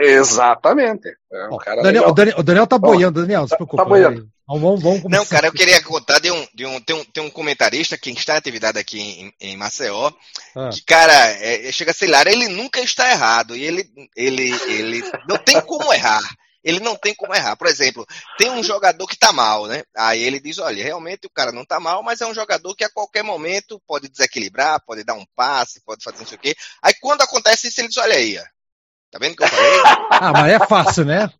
Exatamente. É um Daniel, o, Daniel, o, Daniel, tá boiando, Daniel, se preocupa. Tá boiando. Vamos, vamos Não, cara, eu queria contar de um, de um, tem um, tem um comentarista que está em atividade aqui em, em Maceió, ah. que, cara, é, é chega a ser lá, ele nunca está errado, e ele, ele, ele não tem como errar. Ele não tem como errar. Por exemplo, tem um jogador que tá mal, né? Aí ele diz, olha, realmente o cara não tá mal, mas é um jogador que a qualquer momento pode desequilibrar, pode dar um passe, pode fazer não sei o quê. Aí quando acontece isso, ele diz, olha aí, Tá vendo o que eu falei? ah, mas é fácil, né?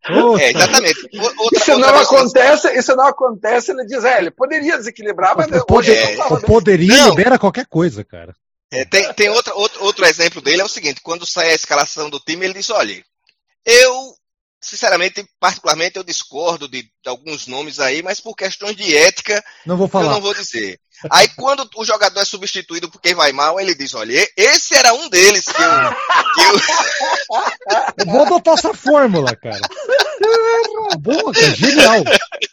É, exatamente. Outra, isso não acontece, isso não acontece, ele diz, é, ele poderia desequilibrar, mas o, poder, é, o poderia não. libera qualquer coisa, cara. É, tem tem outra, outro, outro exemplo dele, é o seguinte, quando sai a escalação do time, ele diz, olha, eu sinceramente, particularmente, eu discordo de, de, alguns nomes aí, mas por questões de ética, não vou falar. eu não vou dizer. Aí quando o jogador é substituído por quem vai mal, ele diz, olha, esse era um deles que eu... Que eu... eu vou adotar essa fórmula, cara. Boa, cara, genial.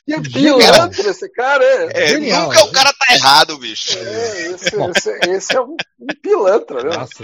Que genial. esse cara é. é genial. Nunca o cara tá errado, bicho. É, esse, esse, esse é um, um pilantra, né? Nossa,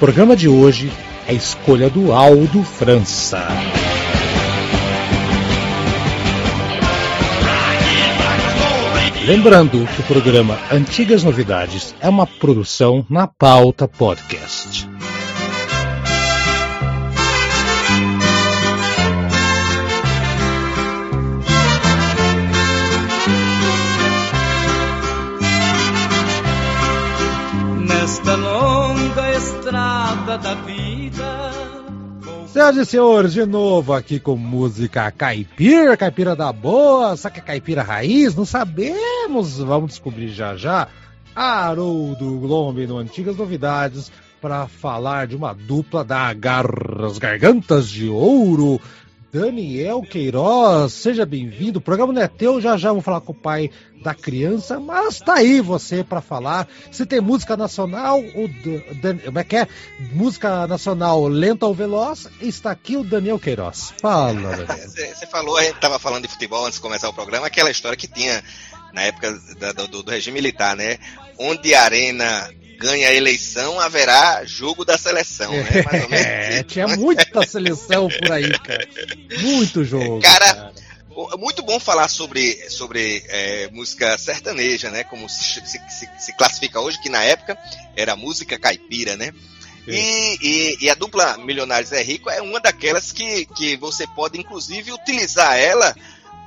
Programa de hoje é a escolha do Aldo França. Lembrando que o programa Antigas Novidades é uma produção na pauta podcast. Da vida. Senhoras e senhores, de novo aqui com música caipira, caipira da boa, que é caipira raiz? Não sabemos, vamos descobrir já já. Haroldo Glombe no Antigas Novidades para falar de uma dupla da Garras Gargantas de Ouro, Daniel Queiroz, seja bem-vindo. O programa não é teu, já já vou falar com o pai da criança, mas tá aí você para falar. Se tem música nacional, o como é que é? Música nacional lenta ou veloz, está aqui o Daniel Queiroz. Fala, Daniel. Você falou, a gente tava falando de futebol antes de começar o programa, aquela história que tinha na época do, do, do regime militar, né? Onde a arena ganha a eleição, haverá jogo da seleção, né? Mais ou menos. É, tinha muita seleção por aí, cara. Muito jogo. Cara, cara. É muito bom falar sobre, sobre é, música sertaneja, né? Como se, se, se, classifica hoje, que na época era música caipira, né? E, e, e, a dupla Milionários é Rico é uma daquelas que, que você pode, inclusive, utilizar ela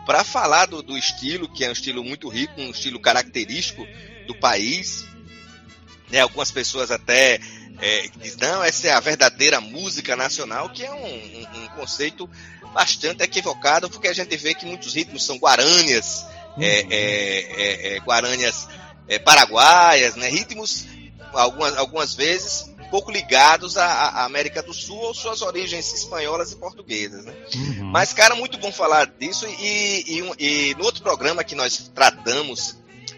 para falar do, do estilo, que é um estilo muito rico, um estilo característico do país, né, algumas pessoas até é, dizem, não, essa é a verdadeira música nacional, que é um, um, um, conceito bastante equivocado, porque a gente vê que muitos ritmos são guarânias, é, uhum. é, é, é, guarânias é, paraguaias, né, ritmos, algumas, algumas vezes, pouco ligados à, à, América do Sul ou suas origens espanholas e portuguesas. Né? Uhum. Mas, cara, muito bom falar disso. E, e, e, no outro programa que nós tratamos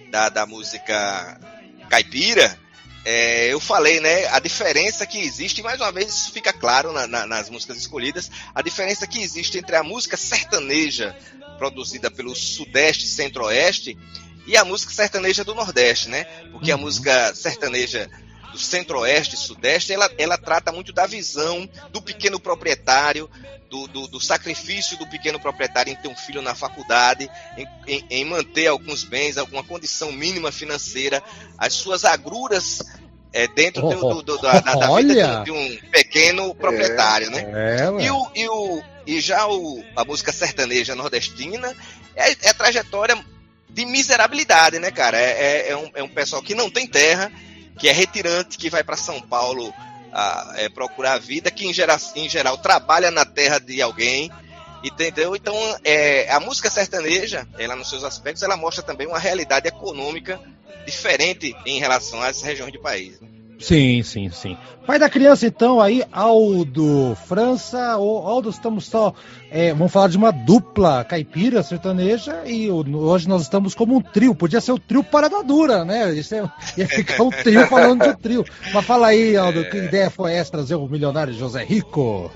da, da música caipira, é, eu falei, né, a diferença que existe, e mais uma vez isso fica claro na, na, nas músicas escolhidas, a diferença que existe entre a música sertaneja produzida pelo Sudeste e Centro-Oeste e a música sertaneja do Nordeste, né? Porque a uhum. música sertaneja do Centro-Oeste e Sudeste, ela, ela trata muito da visão do pequeno proprietário, do, do, do, sacrifício do pequeno proprietário em ter um filho na faculdade, em, em, em, manter alguns bens, alguma condição mínima financeira, as suas agruras é, dentro do, do, da, da, vida de, um pequeno proprietário, né? É, e, o, e, o, e já o, a música sertaneja nordestina é, é a trajetória de miserabilidade, né, cara? É, é, é, um, é um pessoal que não tem terra, que é retirante, que vai para São Paulo a, é, procurar a vida, que em geral, em geral trabalha na terra de alguém, Entendeu? Então, é, a música sertaneja, ela nos seus aspectos, ela mostra também uma realidade econômica diferente em relação às regiões do país. Né? Sim, sim, sim. Pai da criança, então, aí, Aldo França. ou Aldo, estamos só. É, vamos falar de uma dupla caipira sertaneja e hoje nós estamos como um trio. Podia ser o trio Parada Dura, né? Isso é, ia ficar um trio falando de um trio. Mas fala aí, Aldo, que é. ideia foi essa trazer o milionário José Rico?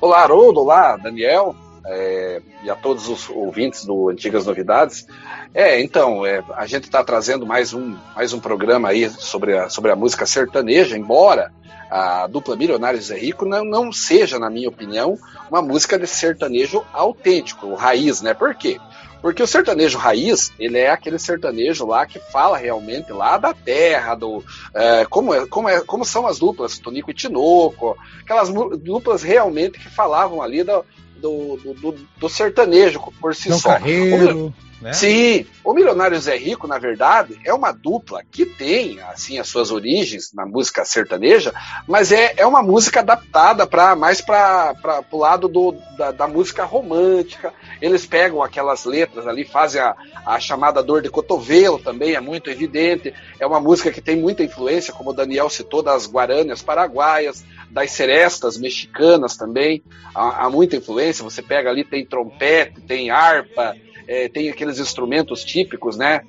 Olá, Haroldo, olá, Daniel é, e a todos os ouvintes do Antigas Novidades. É, então, é, a gente está trazendo mais um, mais um programa aí sobre a, sobre a música sertaneja, embora a dupla Milionários Zé Rico não, não seja, na minha opinião, uma música de sertanejo autêntico, raiz, né? Por quê? Porque o sertanejo raiz, ele é aquele sertanejo lá que fala realmente lá da terra, do é, como, é, como, é, como são as duplas, Tonico e Tinoco, aquelas duplas realmente que falavam ali do, do, do, do sertanejo por si João só. Carreiro. Né? Sim, o Milionário Zé Rico, na verdade, é uma dupla que tem assim as suas origens na música sertaneja, mas é, é uma música adaptada para mais para o lado do, da, da, música romântica. Eles pegam aquelas letras ali, fazem a, a chamada dor de cotovelo também, é muito evidente. É uma música que tem muita influência, como o Daniel citou, das guarânias paraguaias, das serestas mexicanas também. Há, há muita influência. Você pega ali, tem trompete, tem harpa é, tem aqueles instrumentos típicos, né?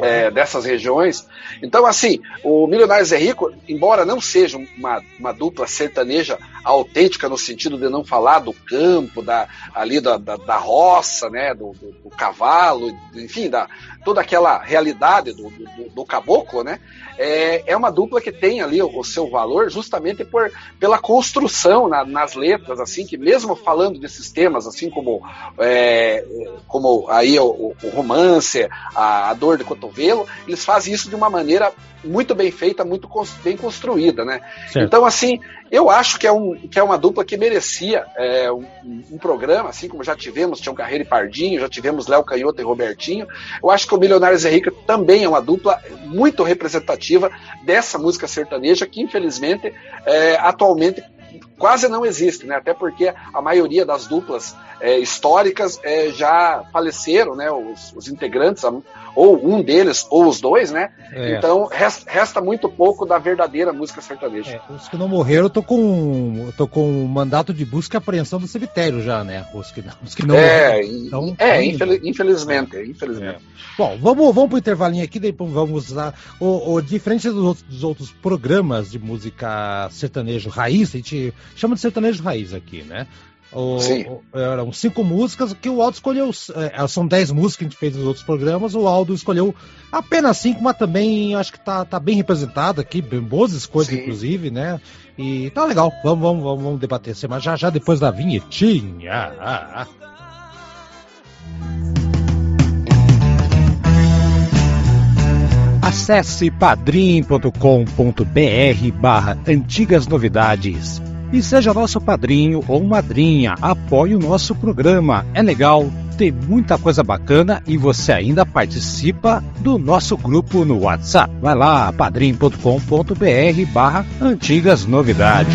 É, dessas regiões. Então, assim, o Milionários é Rico, embora não seja uma, uma dupla sertaneja autêntica no sentido de não falar do campo, da, ali da, da, da roça, né, do, do, do, cavalo, enfim, da, toda aquela realidade do, do, do caboclo, né, é, é uma dupla que tem ali o, o seu valor justamente por, pela construção na, nas letras, assim, que mesmo falando desses temas, assim como, é, como aí o, o romance, a, a, dor de cotovelo, eles fazem isso de uma maneira muito bem feita, muito bem construída, né? Certo. Então, assim, eu acho que é, um, que é uma dupla que merecia é, um, um, programa, assim como já tivemos Tião Carreiro e Pardinho, já tivemos Léo Canhoto e Robertinho. Eu acho que o Milionários Henrique também é uma dupla muito representativa dessa música sertaneja que, infelizmente, é, atualmente quase não existe, né? Até porque a maioria das duplas é, históricas é, já faleceram, né? Os, os, integrantes, ou um deles, ou os dois, né? É. Então resta, resta, muito pouco da verdadeira música sertaneja. É, os que não morreram, eu tô com, tô com um mandato de busca e apreensão do cemitério já, né? Os que, os que não é, morreram. Então, é, infeliz, infelizmente, infelizmente. É. Bom, vamos, vamos pro intervalinho aqui, depois vamos lá. O, o diferente dos outros, dos outros programas de música sertanejo raiz, a gente chama de sertanejo raiz aqui, né? O, o, eram cinco músicas que o Aldo escolheu. É, são dez músicas que a gente fez nos outros programas. O Aldo escolheu apenas cinco, mas também acho que tá, tá bem representado aqui, bem boas escolhas, Sim. inclusive, né? E tá legal. Vamos, vamos, vamos, vamos debater esse mas já já depois da vinhetinha. Ah, ah. Acesse padrim.com.br barra antigas novidades e seja nosso padrinho ou madrinha. Apoie o nosso programa. É legal, tem muita coisa bacana e você ainda participa do nosso grupo no WhatsApp. Vai lá, padrim.com.br barra antigas novidades.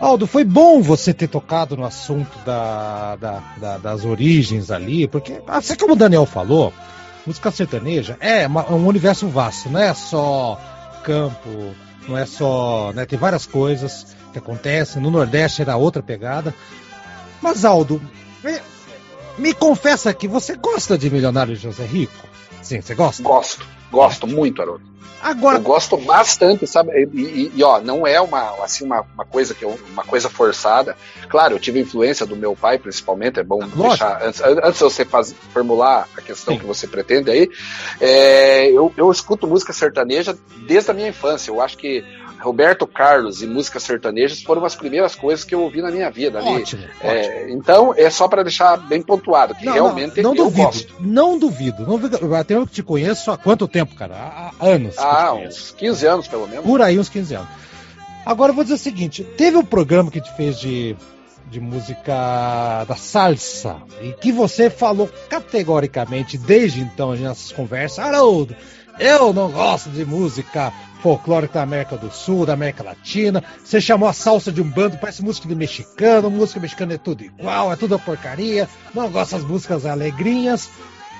Aldo, foi bom você ter tocado no assunto da, da, da, das origens ali, porque, assim como o Daniel falou, música sertaneja é uma, um universo vasto, não é só campo, não é só. Né, tem várias coisas que acontecem. No Nordeste era outra pegada. Mas, Aldo, me, me confessa que você gosta de Milionário José Rico? Sim, você gosta? Gosto, gosto muito, Haroldo. Agora... Eu gosto bastante, sabe? E, e, e, ó, não é uma, assim, uma, uma coisa que eu, uma coisa forçada. Claro, eu tive influência do meu pai, principalmente. É bom Lógico. deixar. Antes, antes de você faz, formular a questão Sim. que você pretende aí, é, eu, eu escuto música sertaneja desde a minha infância. Eu acho que Roberto Carlos e músicas sertanejas foram as primeiras coisas que eu ouvi na minha vida. Ótimo, é, ótimo. Então, é só para deixar bem pontuado, que não, realmente não, não eu duvido, gosto. Não duvido, não duvido. Até eu te conheço há quanto tempo, cara? Há, anos. Ah, uns 15 anos, pelo menos. Por aí, uns 15 anos. Agora eu vou dizer o seguinte: teve um programa que a gente fez de de música da salsa, e que você falou categoricamente desde então nas nossas conversas, Haroldo, eu não gosto de música folclórica da América do Sul, da América Latina. Você chamou a salsa de um bando, parece música de mexicano, música mexicana é tudo igual, é tudo porcaria. Não gosto das músicas alegrinhas.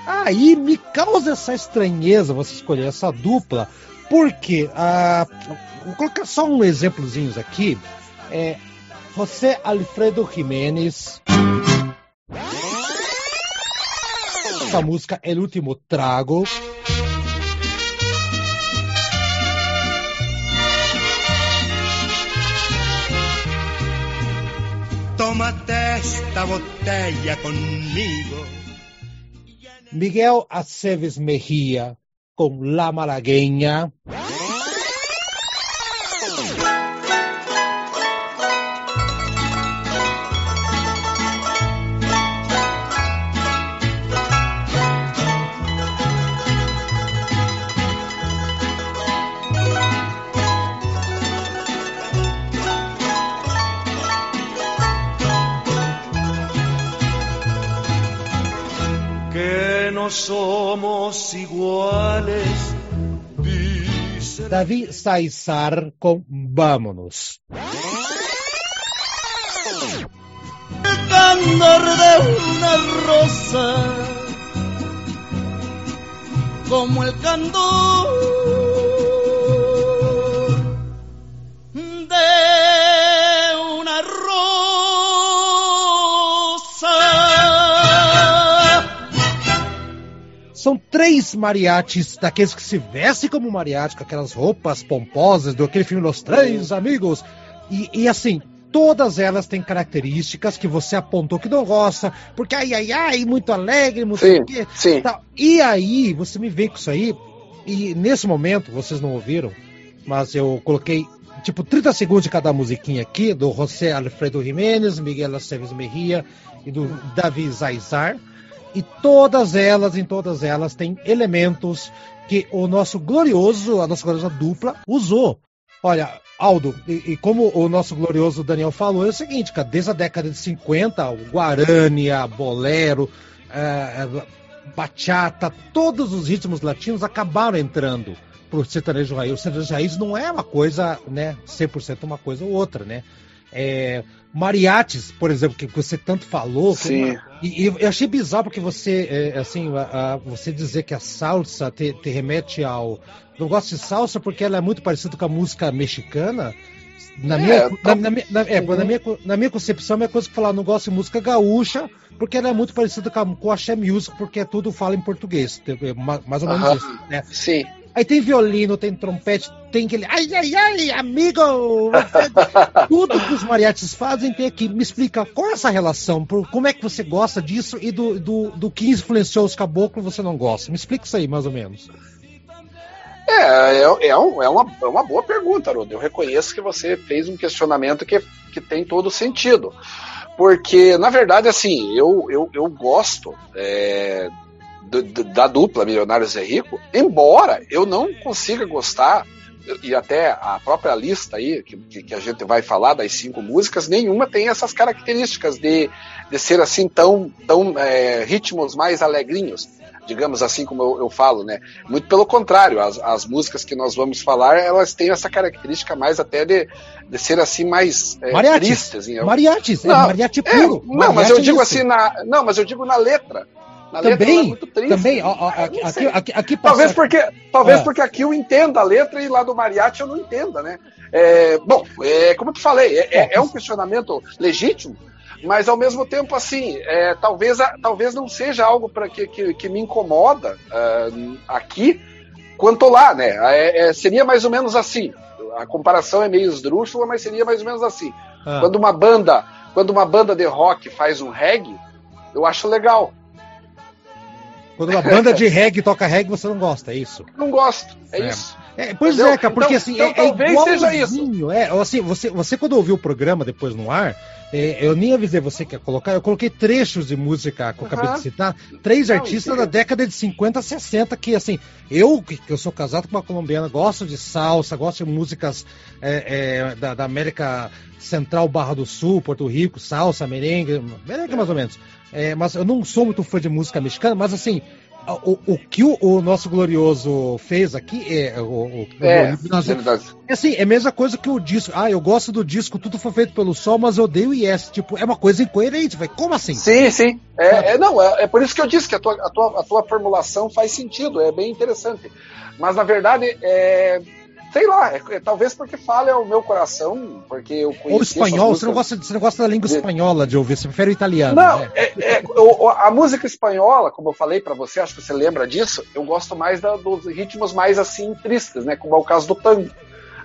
Aí me causa essa estranheza você escolher essa dupla, porque ah, vou colocar só um exemplozinho aqui. É, José Alfredo Jiménez. Essa música é o último trago. Esta botella conmigo. Miguel Aceves Mejía con La Malagueña. Somos iguales. Dice David Saizar con Vámonos. El candor de una rosa, como el candor São três mariachis, daqueles que se vestem como mariachi, com aquelas roupas pomposas do aquele filme Los Três Amigos. E, e assim, todas elas têm características que você apontou que não gosta, porque ai, ai, ai, muito alegre, muito sim, quê, sim. Tal. E aí, você me vem com isso aí, e nesse momento, vocês não ouviram, mas eu coloquei tipo 30 segundos de cada musiquinha aqui, do José Alfredo Jiménez, Miguel Aceves Mejia e do Davi Zaizar. E todas elas, em todas elas, tem elementos que o nosso glorioso, a nossa gloriosa dupla, usou. Olha, Aldo, e, e, como o nosso glorioso Daniel falou, é o seguinte, cara, desde a década de 50, o Guarani, a Bolero, é, Bachata, todos os ritmos latinos acabaram entrando pro sertanejo raiz. O sertanejo raiz não é uma coisa, né, 100% uma coisa ou outra, né? É, mariates, por exemplo, que você tanto falou. Sim. E, e, eu achei bizarro porque você, é, assim, a, a, você dizer que a salsa te, te, remete ao. Não gosto de salsa porque ela é muito parecida com a música mexicana. Na, é, minha, tá... na, na, na, é, uhum. na, minha, na minha concepção, é a minha coisa que falar, não gosto de música gaúcha, porque ela é muito parecida com, com a Music, porque tudo fala em português. Mais ou menos uhum. isso. Né? Sim. Aí tem violino, tem trompete, tem aquele. Ai, ai, ai, amigo! Tudo que os mariachis fazem tem aqui. Me explica qual é essa relação? Como é que você gosta disso e do, do, do que influenciou os caboclos você não gosta? Me explica isso aí, mais ou menos. É, é, é, um, é, uma, é uma boa pergunta, Haroldo. Eu reconheço que você fez um questionamento que, que tem todo sentido. Porque, na verdade, assim, eu, eu, eu gosto é, da dupla Milionários é Rico, embora eu não consiga gostar, e até a própria lista aí, que, que a gente vai falar das cinco músicas, nenhuma tem essas características de, de ser assim tão, tão é, ritmos mais alegrinhos digamos assim como eu, eu, falo, né? Muito pelo contrário, as, as músicas que nós vamos falar, elas têm essa característica mais até de, de ser assim mais é, mariachis, tristes. Assim, não, é mariachi é, puro. É, não, mariachi mas eu digo assim na, não, mas eu digo na letra. Na também, é muito triste. Também, ó, ó, aqui, aqui, aqui, aqui talvez porque talvez ah. porque aqui eu entenda a letra e lá do mariachi eu não entenda, né? É, bom, é, como eu te falei, é, é, é um questionamento legítimo, mas ao mesmo tempo assim, é, talvez, talvez não seja algo para que, que, que, me incomoda uh, aqui quanto lá, né? É, é, seria mais ou menos assim. A comparação é meio esdrúxula, mas seria mais ou menos assim. Ah. Quando uma banda, quando uma banda de rock faz um reggae, eu acho legal. Quando uma banda de reggae toca reggae, você não gosta, é isso? Não gosto, é, é. isso. É, pois Entendeu? é, cara, porque então, assim, então, é, é seja isso. É, assim, você, você quando ouviu o programa depois no ar, É, eu nem avisei você que ia colocar, eu coloquei trechos de música que eu acabei de citar, três Não, artistas da década de 50, 60, que assim, eu, que eu sou casado com uma colombiana, gosto de salsa, gosto de músicas é, é, da, da, América Central, Barra do Sul, Porto Rico, salsa, merengue, merengue mais ou menos. É, mas eu não sou muito fã de música mexicana, mas assim, o, o que o, o, nosso glorioso fez aqui é. O, o é, nós, assim, é a mesma coisa que o disco. Ah, eu gosto do disco, tudo foi feito pelo sol, mas eu odeio o Yes. Tipo, é uma coisa incoerente. Vai, como assim? Sim, sim. É, é não, é, é, por isso que eu disse que a tua, a, tua, a tua formulação faz sentido, é bem interessante. Mas na verdade, é, Sei lá, é, é, talvez porque fale ao meu coração, porque eu conheço. Ou espanhol, você não, gosta, você não gosta da língua de... espanhola de ouvir, você prefere o italiano. Não, né? é, é, o, a música espanhola, como eu falei para você, acho que você lembra disso, eu gosto mais da, dos ritmos mais assim tristes, né? Como é o caso do tango.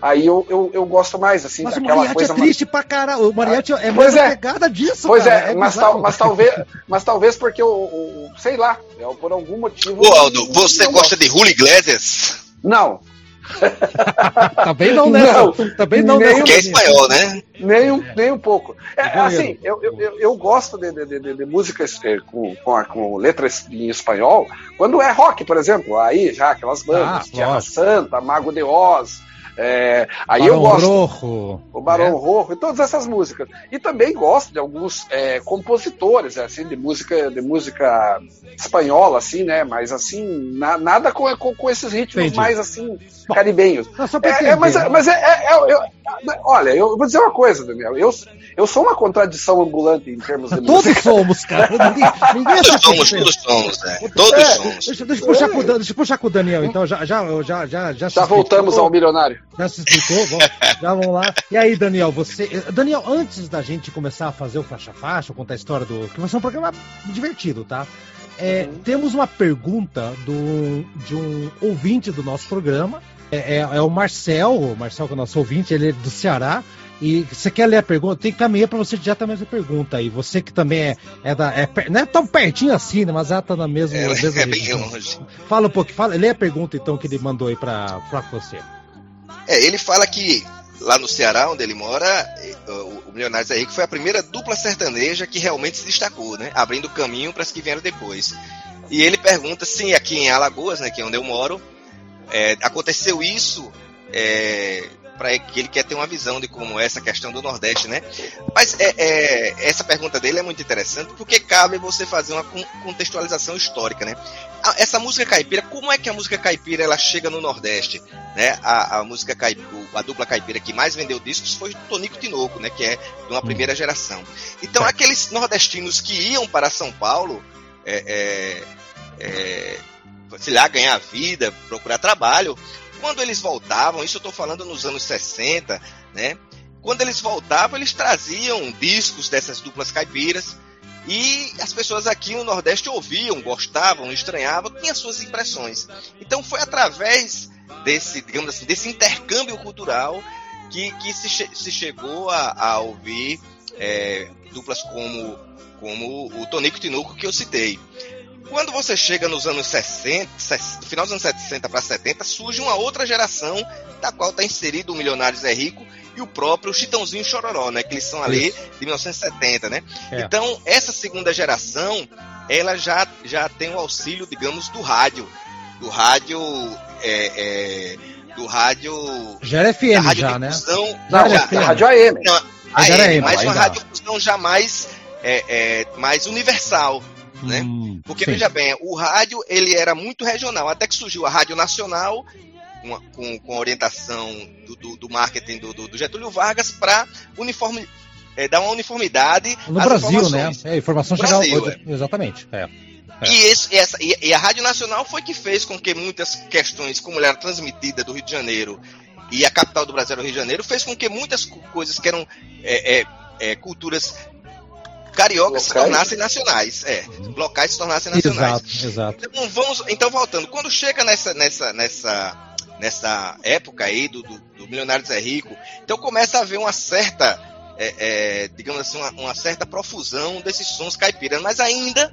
Aí eu, eu, eu gosto mais, assim, mas daquela o Mariachi é triste mais... pra caralho. O Mariachi é mais é. pegada disso, Pois cara. é, é mas, tal, mas, talvez, mas talvez porque eu, sei lá, por algum motivo. Ô, Aldo, você gosta gosto. de Julio Iglesias? Não, Também não, né? Não, Também não, nem, Porque é espanhol, né? Nem um, nem um pouco. É, assim, eu, eu, eu gosto de, de, de, de músicas é, com, com, com, letras em espanhol, quando é rock, por exemplo, aí já aquelas bandas, ah, Tierra Santa, Mago de Oz, é, aí Barão eu gosto. Rojo, o Barão é. Rojo e todas essas músicas. E também gosto de alguns é, compositores, assim, de música, de música espanhola, assim, né? Mas assim, na, nada com, com, com, esses ritmos Entendi. mais assim, Bom, caribenhos. É, é, mas, né? mas é, é, é eu, olha, eu vou dizer uma coisa, Daniel. Eu, eu sou uma contradição ambulante em termos de Todos música. somos, cara. Ninguém, ninguém todos somos, todos somos, né? Todos somos. Deixa, deixa, eu puxar com, deixa eu puxar com o Daniel, então. Já, já, já, já, já, já voltamos ao milionário. Já se explicou? Vamos, já vamos lá. E aí, Daniel, você. Daniel, antes da gente começar a fazer o faixa-faixa, contar a história do. Que vai ser um programa divertido, tá? É, uhum. Temos uma pergunta do, de um ouvinte do nosso programa. É, é, é, o Marcel, o Marcel que é o nosso ouvinte, ele é do Ceará. E você quer ler a pergunta? Tem que caminhar para você já tá mesma pergunta aí. Você que também é, é da. É, não é tão pertinho assim, né? Mas ela tá na mesma. É, mesma é bem longe. Fala um pouco, fala, lê a pergunta então que ele mandou aí para você. É, ele fala que lá no Ceará, onde ele mora, eh, o Milionários é Rico foi a primeira dupla sertaneja que realmente se destacou, né? Abrindo caminho para as que vieram depois. E ele pergunta se aqui em Alagoas, né, que é onde eu moro, é, aconteceu isso é, para que ele quer ter uma visão de como é essa questão do Nordeste, né? Mas é, é, essa pergunta dele é muito interessante porque cabe você fazer uma contextualização histórica, né? Essa música caipira, como é que a música caipira ela chega no Nordeste, né? A, a música caipira, a dupla caipira que mais vendeu discos foi Tonico Tinoco, né? Que é de uma primeira geração. Então aqueles nordestinos que iam para São Paulo, é, é, é, sei lá, ganhar vida, procurar trabalho, quando eles voltavam, isso eu estou falando nos anos 60, né? Quando eles voltavam, eles traziam discos dessas duplas caipiras e as pessoas aqui no Nordeste ouviam, gostavam, estranhavam, tinham suas impressões. Então foi através desse, digamos assim, desse intercâmbio cultural que, que se, se chegou a, a ouvir é, duplas como, como o Tonico Tinuco que eu citei. Quando você chega nos anos 60, no final dos anos 60 para 70, surge uma outra geração da qual está inserido o Milionários é Rico e o próprio Chitãozinho Chororó, né? Que eles são ali de 1970, né? É. Então, essa segunda geração, ela já, já tem o auxílio, digamos, do rádio. Do rádio. É, é, do rádio. Já era FM, rádio já, né? Não, já, já, rádio AM. Não, AM, mas uma rádio já mais, é, é, mais universal né? Hum, Porque sim. veja bem, o rádio ele era muito regional, até que surgiu a Rádio Nacional com, com, com a orientação do, do, do marketing do, do, Getúlio Vargas para uniforme, é, dar uma uniformidade no Brasil, né? É, informação geral, Brasil, é. exatamente. É. É. E, esse, essa, e, e, a Rádio Nacional foi que fez com que muitas questões, como ela era transmitida do Rio de Janeiro e a capital do Brasil era o Rio de Janeiro, fez com que muitas coisas que eram é, é, é culturas cariocas se tornassem nacionais. É, locais se tornassem nacionais. Exato, exato. Então, vamos, então voltando, quando chega nessa, nessa, nessa, nessa época aí do, do, do Milionário Zé Rico, então começa a haver uma certa, é, é, digamos assim, uma, uma, certa profusão desses sons caipiras, mas ainda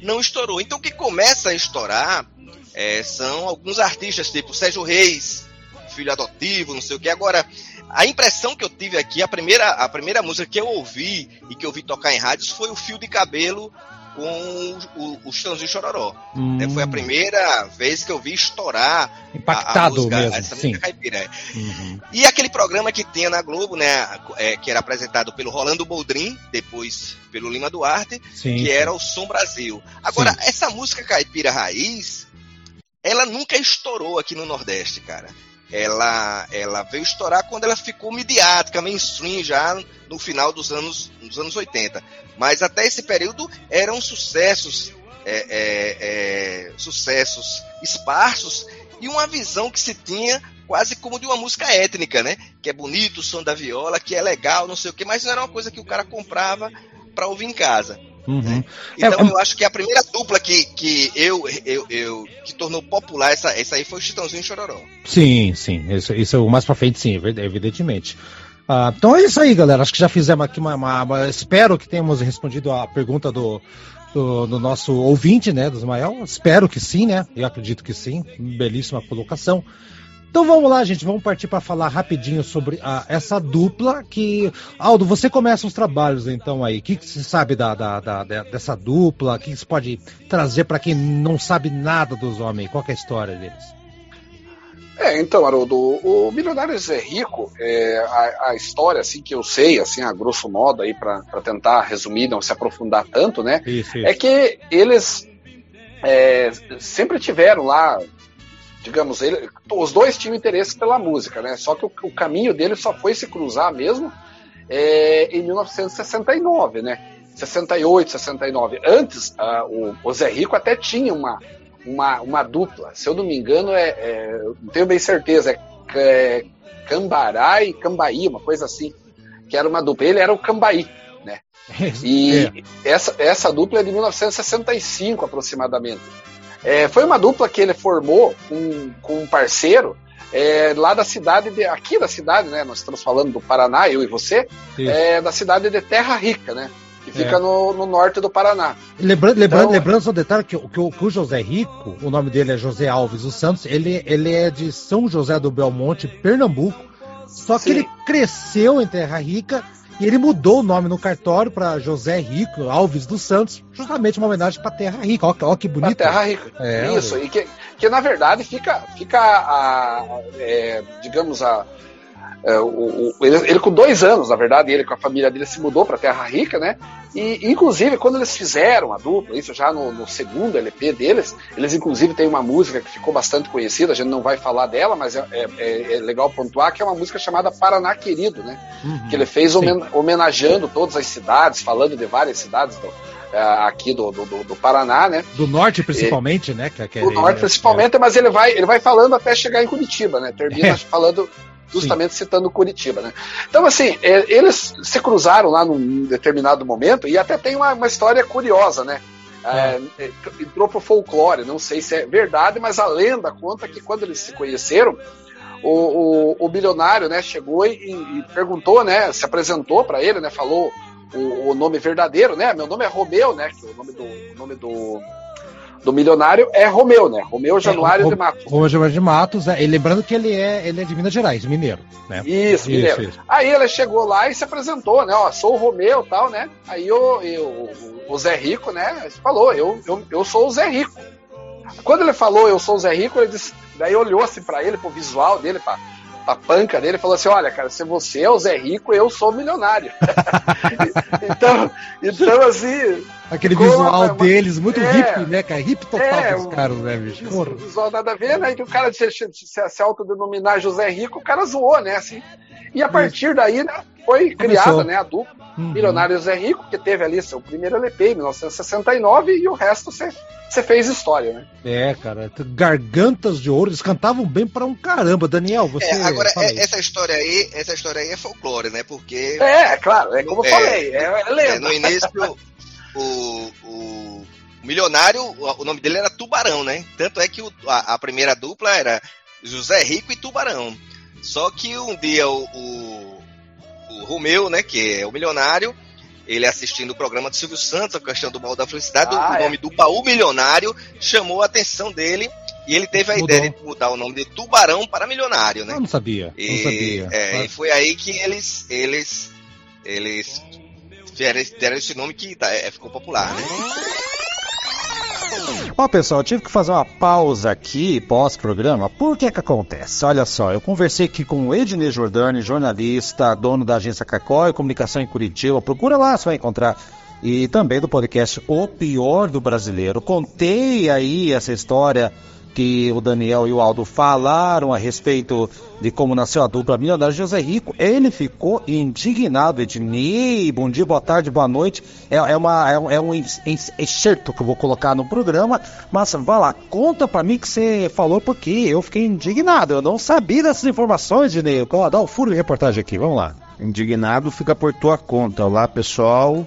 não estourou. Então o que começa a estourar é, são alguns artistas, tipo Sérgio Reis, filho adotivo, não sei o que. Agora, a impressão que eu tive aqui, a primeira, a primeira música que eu ouvi e que eu vi tocar em rádios foi o Fio de Cabelo com o, o Chitãozinho Chororó. Hum. Foi a primeira vez que eu vi estourar Impactado a, a música, mesmo, essa sim. música caipira. Uhum. E aquele programa que tinha na Globo, né, é, que era apresentado pelo Rolando Boldrin, depois pelo Lima Duarte, sim, que sim. era o Som Brasil. Agora, essa música caipira raiz, ela nunca estourou aqui no Nordeste, cara ela, ela veio estourar quando ela ficou midiática, mainstream já no final dos anos, dos anos 80. Mas até esse período eram sucessos, é, é, é, sucessos esparsos e uma visão que se tinha quase como de uma música étnica, né? Que é bonito o som da viola, que é legal, não sei o quê, mas não era uma coisa que o cara comprava para ouvir em casa. Uhum. Né? Então é, eu acho que a primeira dupla que, que eu, eu, eu que tornou popular essa, essa aí foi o Chitãozinho e Chororó. Sim, sim. Isso, isso é mais pra frente, sim, evidentemente. Ah, então é isso aí, galera. Acho que já fizemos aqui uma, uma, uma Espero que tenhamos respondido a pergunta do, do, do, nosso ouvinte, né, do Ismael. Espero que sim, né? Eu acredito que sim. Belíssima colocação. Então vamos lá, gente, vamos partir para falar rapidinho sobre a, essa dupla que. Aldo, você começa os trabalhos então aí. O que, que você sabe da, da, da, dessa dupla? O que, que você pode trazer para quem não sabe nada dos homens? Qual é a história deles? É, então, Haroldo, o Milionários é Rico, é, a, a, história, assim, que eu sei, assim, a grosso modo, aí, para tentar resumir, não se aprofundar tanto, né? Isso, isso. É que eles é, sempre tiveram lá digamos, ele, os dois tinham interesse pela música, né? Só que o, o caminho deles só foi se cruzar mesmo é, em 1969, né? 68, 69. Antes, uh, o, o Zé Rico até tinha uma, uma, uma dupla. Se eu não me engano, é, é não tenho bem certeza, é, é Cambará e Cambaí, uma coisa assim. Que era uma dupla. Ele era o Cambaí, né? E é. essa, essa dupla é de 1965 aproximadamente. É, foi uma dupla que ele formou com, com um parceiro é, lá da cidade, de, aqui da cidade, né? Nós estamos falando do Paraná, eu e você, é, da cidade de Terra Rica, né? Que fica é. no, no, norte do Paraná. Lembrando, lembrando, então, lembrando só um detalhe que, que, que, o José Rico, o nome dele é José Alves dos Santos, ele, ele é de São José do Belmonte, Pernambuco. Só que sim. ele cresceu em Terra Rica e ele mudou o nome no cartório para José Rico Alves dos Santos, justamente uma homenagem para Terra Rica. Olha que bonito. Pra Terra Rica. É, Isso, e que, que na verdade fica, fica a, é, digamos, a, é, o, o, ele, ele, com dois anos, na verdade, ele com a família dele se mudou para Terra Rica, né? E inclusive quando eles fizeram a dupla, isso já no, no, segundo LP deles, eles inclusive têm uma música que ficou bastante conhecida, a gente não vai falar dela, mas é, é, é legal pontuar que é uma música chamada Paraná Querido, né? Uhum, que ele fez homen homenageando todas as cidades, falando de várias cidades do, é, aqui do, do, do, Paraná, né? Do norte principalmente, né? Que, que do norte principalmente, mas ele vai, ele vai falando até chegar em Curitiba, né? Termina falando justamente Sim. citando Curitiba, né? Então, assim, é, eles se cruzaram lá num determinado momento e até tem uma, uma história curiosa, né? É, é, entrou pro folclore, não sei se é verdade, mas a lenda conta que quando eles se conheceram, o, o, o bilionário, né, chegou e, e, perguntou, né, se apresentou para ele, né, falou o, o, nome verdadeiro, né, meu nome é Romeu, né, que é o nome do, o nome do do milionário é Romeu, né? Romeu Januário é, de Matos. Romeu Januário de Matos, é, e lembrando que ele é, ele é de Minas Gerais, mineiro, né? Isso, mineiro. Isso, isso. Aí ele chegou lá e se apresentou, né? Ó, sou o Romeu e tal, né? Aí o, eu, o Zé Rico, né? Falou, eu, eu, eu sou o Zé Rico. Quando ele falou eu sou o Zé Rico, ele disse, daí olhou assim pra ele, pro visual dele, pra, a panca dele falou assim: Olha, cara, se você é o Zé Rico, eu sou milionário. então, então, assim. Aquele visual uma, deles, muito é, hippie, né, cara? Hippie total é, os caras, né, bicho? Isso, visual nada a ver, né? E o cara se, se, se autodenominar José Rico, o cara zoou, né? Assim. E a partir daí, né, foi Começou. criada né, a dupla uhum. Milionário Zé Rico, que teve ali seu primeiro LP em 1969, e o resto você você fez história, né? É, cara, gargantas de ouro, eles cantavam bem para um caramba, Daniel. Você é, agora essa história aí, essa história aí é folclore, né? Porque é, claro, é como eu falei, é, é, é no início o, o, milionário, o nome dele era Tubarão, né? Tanto é que o, a, a, primeira dupla era José Rico e Tubarão. Só que um dia o, o, o Romeu, né, que é o milionário, ele assistindo o programa do Silvio Santos, a questão do mal da felicidade, ah, o é. nome do baú milionário chamou a atenção dele E ele teve a Mudou. ideia de mudar o nome de Tubarão para Milionário, né? Eu não sabia. E, não sabia. É, e foi aí que eles, eles, eles deram esse nome que tá, é, ficou popular, né? Ó, pessoal, eu tive que fazer uma pausa aqui pós-programa. Por que que acontece? Olha só, eu conversei aqui com o Ednei Jordani, jornalista, dono da agência Cacó e Comunicação em Curitiba. Procura lá, você vai encontrar. E também do podcast O Pior do Brasileiro. Contei aí essa história que o Daniel e o Aldo falaram a respeito de como nasceu a dupla milionária José Rico, ele ficou indignado. Ednei, bom dia, boa tarde, boa noite. É, é, uma, é, é um excerto que eu vou colocar no programa, mas vai lá, conta pra mim que você falou porque eu fiquei indignado. Eu não sabia dessas informações, Ednei. Dá o um furo de reportagem aqui, vamos lá. Indignado fica por tua conta. Olá, pessoal.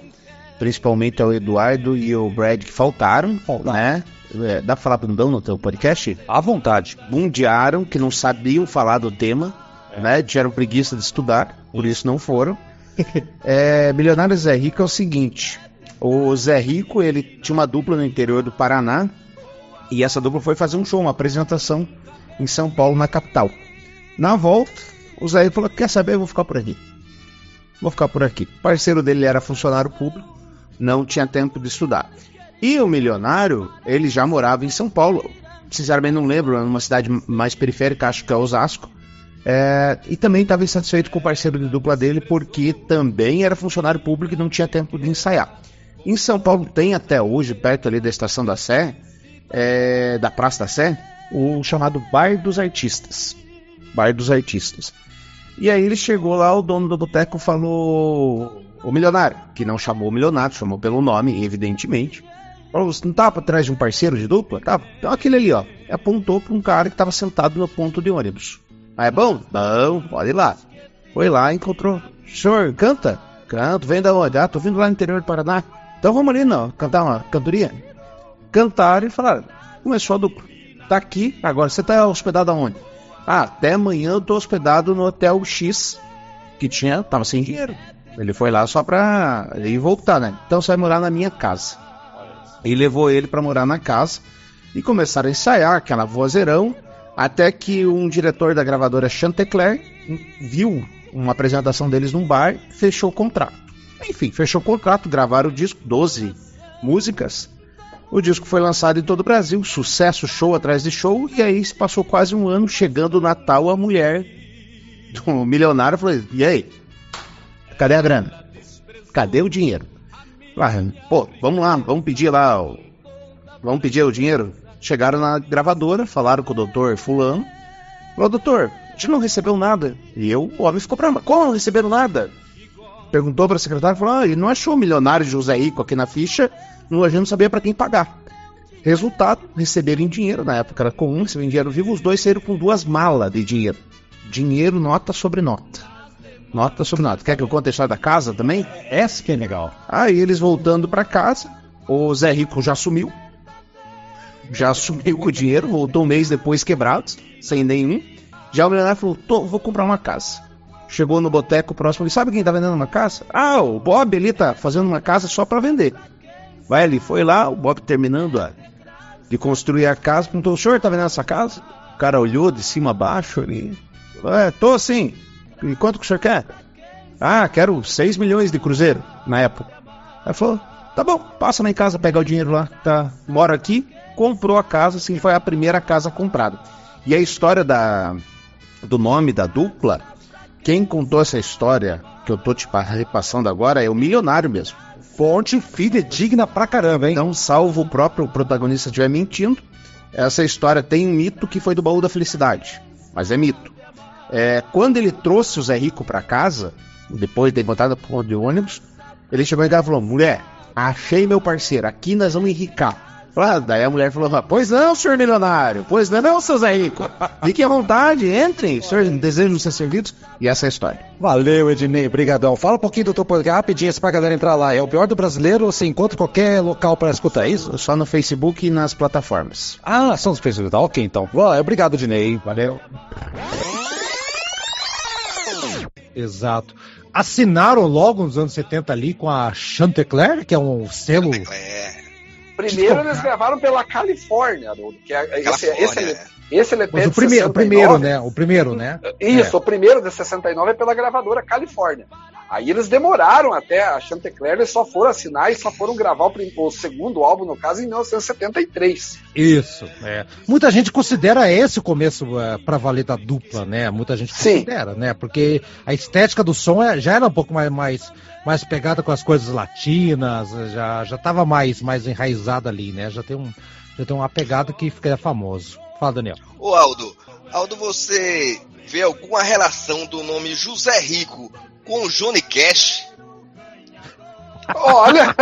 Principalmente ao Eduardo e o Brad que faltaram, né? É, dá pra falar não no teu podcast? À vontade. Mundiaram, que não sabiam falar do tema, é. né? Tiveram preguiça de estudar, por isso não foram. é, Milionário Zé Rico é o seguinte: o Zé Rico ele tinha uma dupla no interior do Paraná e essa dupla foi fazer um show, uma apresentação em São Paulo, na capital. Na volta, o Zé Rico falou: Quer saber? Eu vou ficar por aqui. Vou ficar por aqui. O parceiro dele era funcionário público, não tinha tempo de estudar. E o milionário, ele já morava em São Paulo. Sinceramente não lembro, numa cidade mais periférica, acho que é Osasco. É, e também estava insatisfeito com o parceiro de dupla dele, porque também era funcionário público e não tinha tempo de ensaiar. Em São Paulo tem até hoje, perto ali da estação da Sé, é, da Praça da Sé, o chamado Bar dos Artistas. Bar dos Artistas. E aí ele chegou lá, o dono do boteco falou: O milionário, que não chamou o milionário, chamou pelo nome, evidentemente. Falou, você não tava atrás de um parceiro de dupla? Tava. Então aquele ali, ó. Apontou para um cara que estava sentado no ponto de ônibus. Ah, é bom? Bom, pode ir lá. Foi lá, encontrou. Senhor, canta? Canto, vem da onde? Ah, tô vindo lá no interior do Paraná. Então vamos ali, não, cantar uma cantoria. Cantaram e falaram, começou a dupla. Tá aqui, agora você tá hospedado aonde? Ah, até amanhã eu tô hospedado no Hotel X, que tinha, tava sem dinheiro. Ele foi lá só pra ir voltar, né? Então você vai morar na minha casa e levou ele para morar na casa e começaram a ensaiar aquela vozeirão até que um diretor da gravadora Chantecler viu uma apresentação deles num bar, fechou o contrato. Enfim, fechou o contrato, gravaram o disco, 12 músicas. O disco foi lançado em todo o Brasil, sucesso, show atrás de show, e aí se passou quase um ano, chegando o Natal, a mulher do milionário falou: E aí? Cadê a grana? Cadê o dinheiro? Ah, pô, vamos lá, vamos pedir lá, o... vamos pedir o dinheiro. Chegaram na gravadora, falaram com o doutor fulano. Falou, doutor, a gente não recebeu nada. E eu, o homem ficou pra como não receberam nada? Perguntou para a secretária, falou, ah, ele não achou o milionário José Rico aqui na ficha, a gente não sabia para quem pagar. Resultado, receberam em dinheiro, na época era comum, receber dinheiro vivo, os dois saíram com duas malas de dinheiro. Dinheiro, nota sobre nota. Nota sobre nota. Quer que eu conte a história da casa também? Essa que é legal. Aí eles voltando para casa, o Zé Rico já sumiu. Já sumiu com o dinheiro, voltou um mês depois quebrado, sem nenhum. Já o milionário falou: vou comprar uma casa. Chegou no boteco próximo e sabe quem tá vendendo uma casa? Ah, o Bob ali tá fazendo uma casa só para vender. Vai ali, foi lá, o Bob terminando a, de construir a casa, perguntou: o senhor tá vendendo essa casa? O cara olhou de cima a baixo ali. É, tô sim. E quanto que o senhor quer? Ah, quero 6 milhões de cruzeiro, na época. Aí falou, tá bom, passa lá em casa, pega o dinheiro lá, tá, mora aqui, comprou a casa, assim, foi a primeira casa comprada. E a história da, do nome da dupla, quem contou essa história que eu tô te repassando agora é o milionário mesmo. Fonte fidedigna pra caramba, hein? Então, salvo o próprio protagonista estiver mentindo, essa história tem um mito que foi do baú da felicidade. Mas é mito. É, quando ele trouxe o Zé Rico para casa, depois de botar no de ônibus, ele chegou em casa e falou: Mulher, achei meu parceiro, aqui nós vamos enricar. Ah, daí a mulher falou: Pois não, senhor milionário, pois não, não seu Zé Rico. Fique à vontade, entrem, senhor desejo ser servidos. E essa é a história. Valeu, Ednei, brigadão. Fala um pouquinho do teu podcast rapidinho pra galera entrar lá. É o pior do brasileiro, você encontra qualquer local para escutar isso? Só no Facebook e nas plataformas. Ah, são os Facebook, tá ok então. Obrigado, Ednei. Valeu. Exato. Assinaram logo nos anos 70 ali com a Chantecler, que é um selo. Chantecler. Primeiro eles gravaram pela Califórnia, Haroldo, que é, esse, esse, esse LP Mas o primeiro, 69, o primeiro, né? O primeiro, né? Isso, é. o primeiro de 69 é pela gravadora Califórnia. Aí eles demoraram até a Chantecler, eles só foram assinar e só foram gravar o, o, segundo álbum, no caso, em 1973. Isso, é. Muita gente considera esse o começo uh, pra valer da dupla, né? Muita gente considera, Sim. né? Porque a estética do som é, já era um pouco mais, mais, mais pegada com as coisas latinas, já, já tava mais, mais enraizada ali, né? Já tem, um, já tem uma pegada que fica famoso. Fala, Daniel. Ô, Aldo, Aldo, você vê alguma relação do nome José Rico com o Johnny Cash. Olha,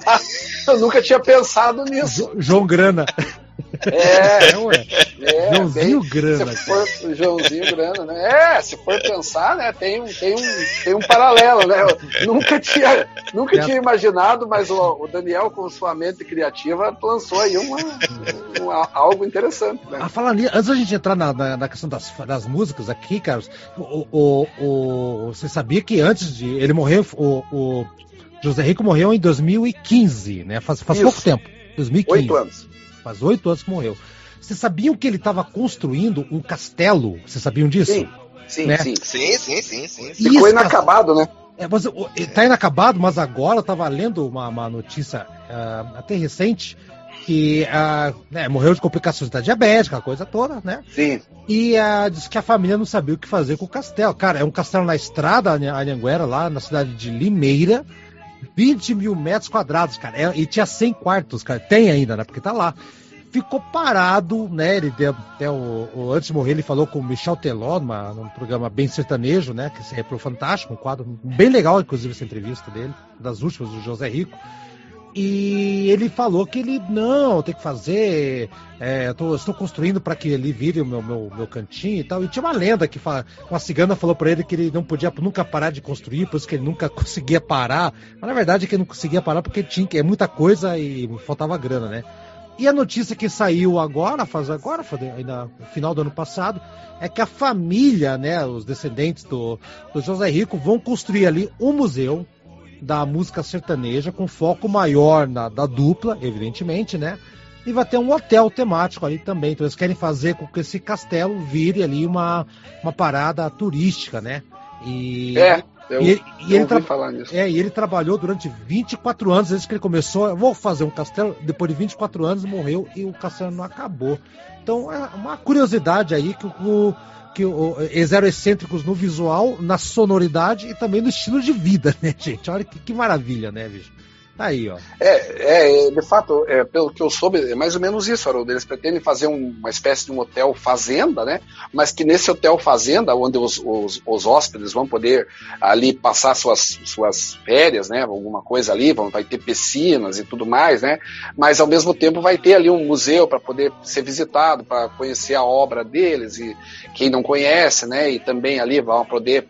eu nunca tinha pensado nisso. João Grana. É, é, ué. É, Joãozinho Grana. Se for, Joãozinho Grana, né? É, se for pensar, né, tem um, tem um, tem um paralelo, né? Eu nunca tinha, nunca é. tinha imaginado, mas o, o, Daniel, com sua mente criativa, lançou aí uma, uma algo interessante. Né? Ah, falando antes da gente entrar na, na, na, questão das, das músicas aqui, Carlos, o, o, o, você sabia que antes de ele morrer, o, o José Rico morreu em 2015, né? Faz, faz pouco tempo. 2015. Oito anos faz oito anos que morreu. Vocês sabiam que ele estava construindo um castelo? Vocês sabiam disso? Sim, sim, né? sim. Sim, sim, sim, sim. Ficou inacabado, né? É, mas, tá inacabado, mas agora eu estava lendo uma, uma notícia uh, até recente que uh, né, morreu de complicações da diabetes, a coisa toda, né? Sim. E uh, disse que a família não sabia o que fazer com o castelo. Cara, é um castelo na estrada, Anhanguera, lá na cidade de Limeira. 20 mil metros quadrados, cara. É, e tinha 100 quartos, cara. Tem ainda, né? Porque tá lá. Ficou parado, né? Ele deu, até o, o, antes de morrer, ele falou com o Michel Teló, numa, num programa bem sertanejo, né? Que é pro Fantástico, um quadro bem legal, inclusive, essa entrevista dele, das últimas, do José Rico. E ele falou que ele, não, tem que fazer. É, tô, estou construindo para que ele vire o meu, meu, meu cantinho e tal. E tinha uma lenda que fala, uma cigana falou para ele que ele não podia nunca parar de construir, por isso que ele nunca conseguia parar. Mas na verdade é que ele não conseguia parar porque tinha é muita coisa e faltava grana, né? E a notícia que saiu agora, faz agora, ainda no final do ano passado, é que a família, né, os descendentes do, do José Rico, vão construir ali um museu da música sertaneja, com foco maior na da dupla, evidentemente, né? E vai ter um hotel temático ali também. Então eles querem fazer com que esse castelo vire ali uma, uma parada turística, né? E, é, eu, e, e ele falar nisso. É, e ele trabalhou durante 24 anos, desde que ele começou, vou fazer um castelo, depois de 24 anos morreu e o castelo não acabou. Então é uma curiosidade aí que o, que o, eles eram excêntricos no visual, na sonoridade e também no estilo de vida, né, gente? Olha que, que maravilha, né, bicho? Tá aí, ó. É, é de fato, é, pelo que eu soube, é mais ou menos isso, Haroldo. Eles pretendem fazer um, uma espécie de um hotel fazenda, né? Mas que nesse hotel fazenda, onde os, os, os, hóspedes vão poder ali passar suas, suas férias, né? Alguma coisa ali, vão, vai ter piscinas e tudo mais, né? Mas ao mesmo tempo vai ter ali um museu para poder ser visitado, para conhecer a obra deles e quem não conhece, né? E também ali vão poder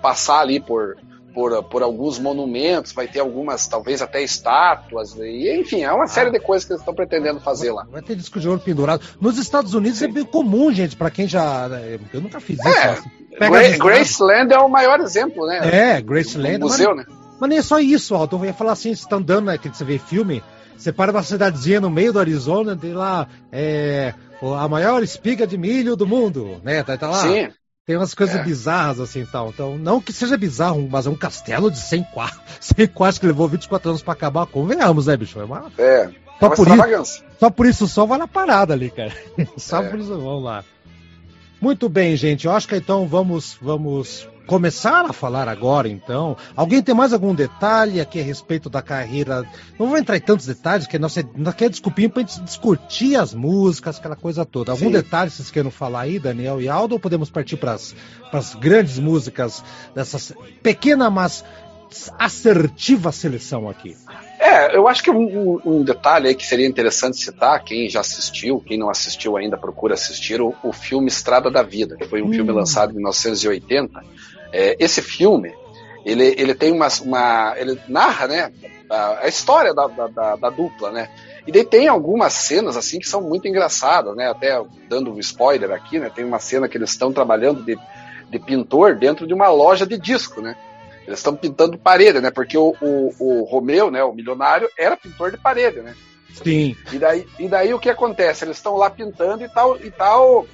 passar ali por por, por alguns monumentos, vai ter algumas, talvez até estátuas, e enfim, é uma ah. série de coisas que eles estão pretendendo fazer lá. Vai ter disco de ouro pendurado. Nos Estados Unidos Sim. é bem comum, gente, para quem já. Eu nunca fiz isso. É, Gra Graceland é o maior exemplo, né? É, Graceland. museu, mas, né? Mas nem é só isso, Alto. Eu ia falar assim, você tá andando, né, que você vê filme, você para numa cidadezinha no meio do Arizona, tem lá é, a maior espiga de milho do mundo, né? Tá, tá lá. Sim. Tem umas coisas é. bizarras assim tal. Então, não que seja bizarro, mas é um castelo de 100 quartos. 100 quartos que levou 24 anos pra acabar. Convenhamos, né, bicho? É uma. É. Só, uma por isso, só por isso só vai na parada ali, cara. Só é. por isso, vamos lá. Muito bem, gente. Eu acho que então vamos, vamos começar a falar agora, então. Alguém tem mais algum detalhe aqui a respeito da carreira? Não vou entrar em tantos detalhes, porque nós, nós quer desculpinha pra gente discutir as músicas, aquela coisa toda. Algum Sim. detalhe vocês queiram falar aí, Daniel e Aldo, ou podemos partir para as grandes músicas dessa pequena, mas assertiva seleção aqui? É, eu acho que um, um, detalhe aí que seria interessante citar, quem já assistiu, quem não assistiu ainda procura assistir, o, o filme Estrada da Vida, que foi um hum. filme lançado em 1980, é, esse filme, ele, ele tem uma, uma ele narra, né, a, a história da, da, da, dupla, né, e daí tem algumas cenas assim que são muito engraçadas, né, até dando um spoiler aqui, né, tem uma cena que eles estão trabalhando de, de pintor dentro de uma loja de disco, né, eles estão pintando parede, né, porque o, o, o Romeu, né, o milionário, era pintor de parede, né, Sim. E daí, e daí o que acontece? Eles estão lá pintando e tal, e tal.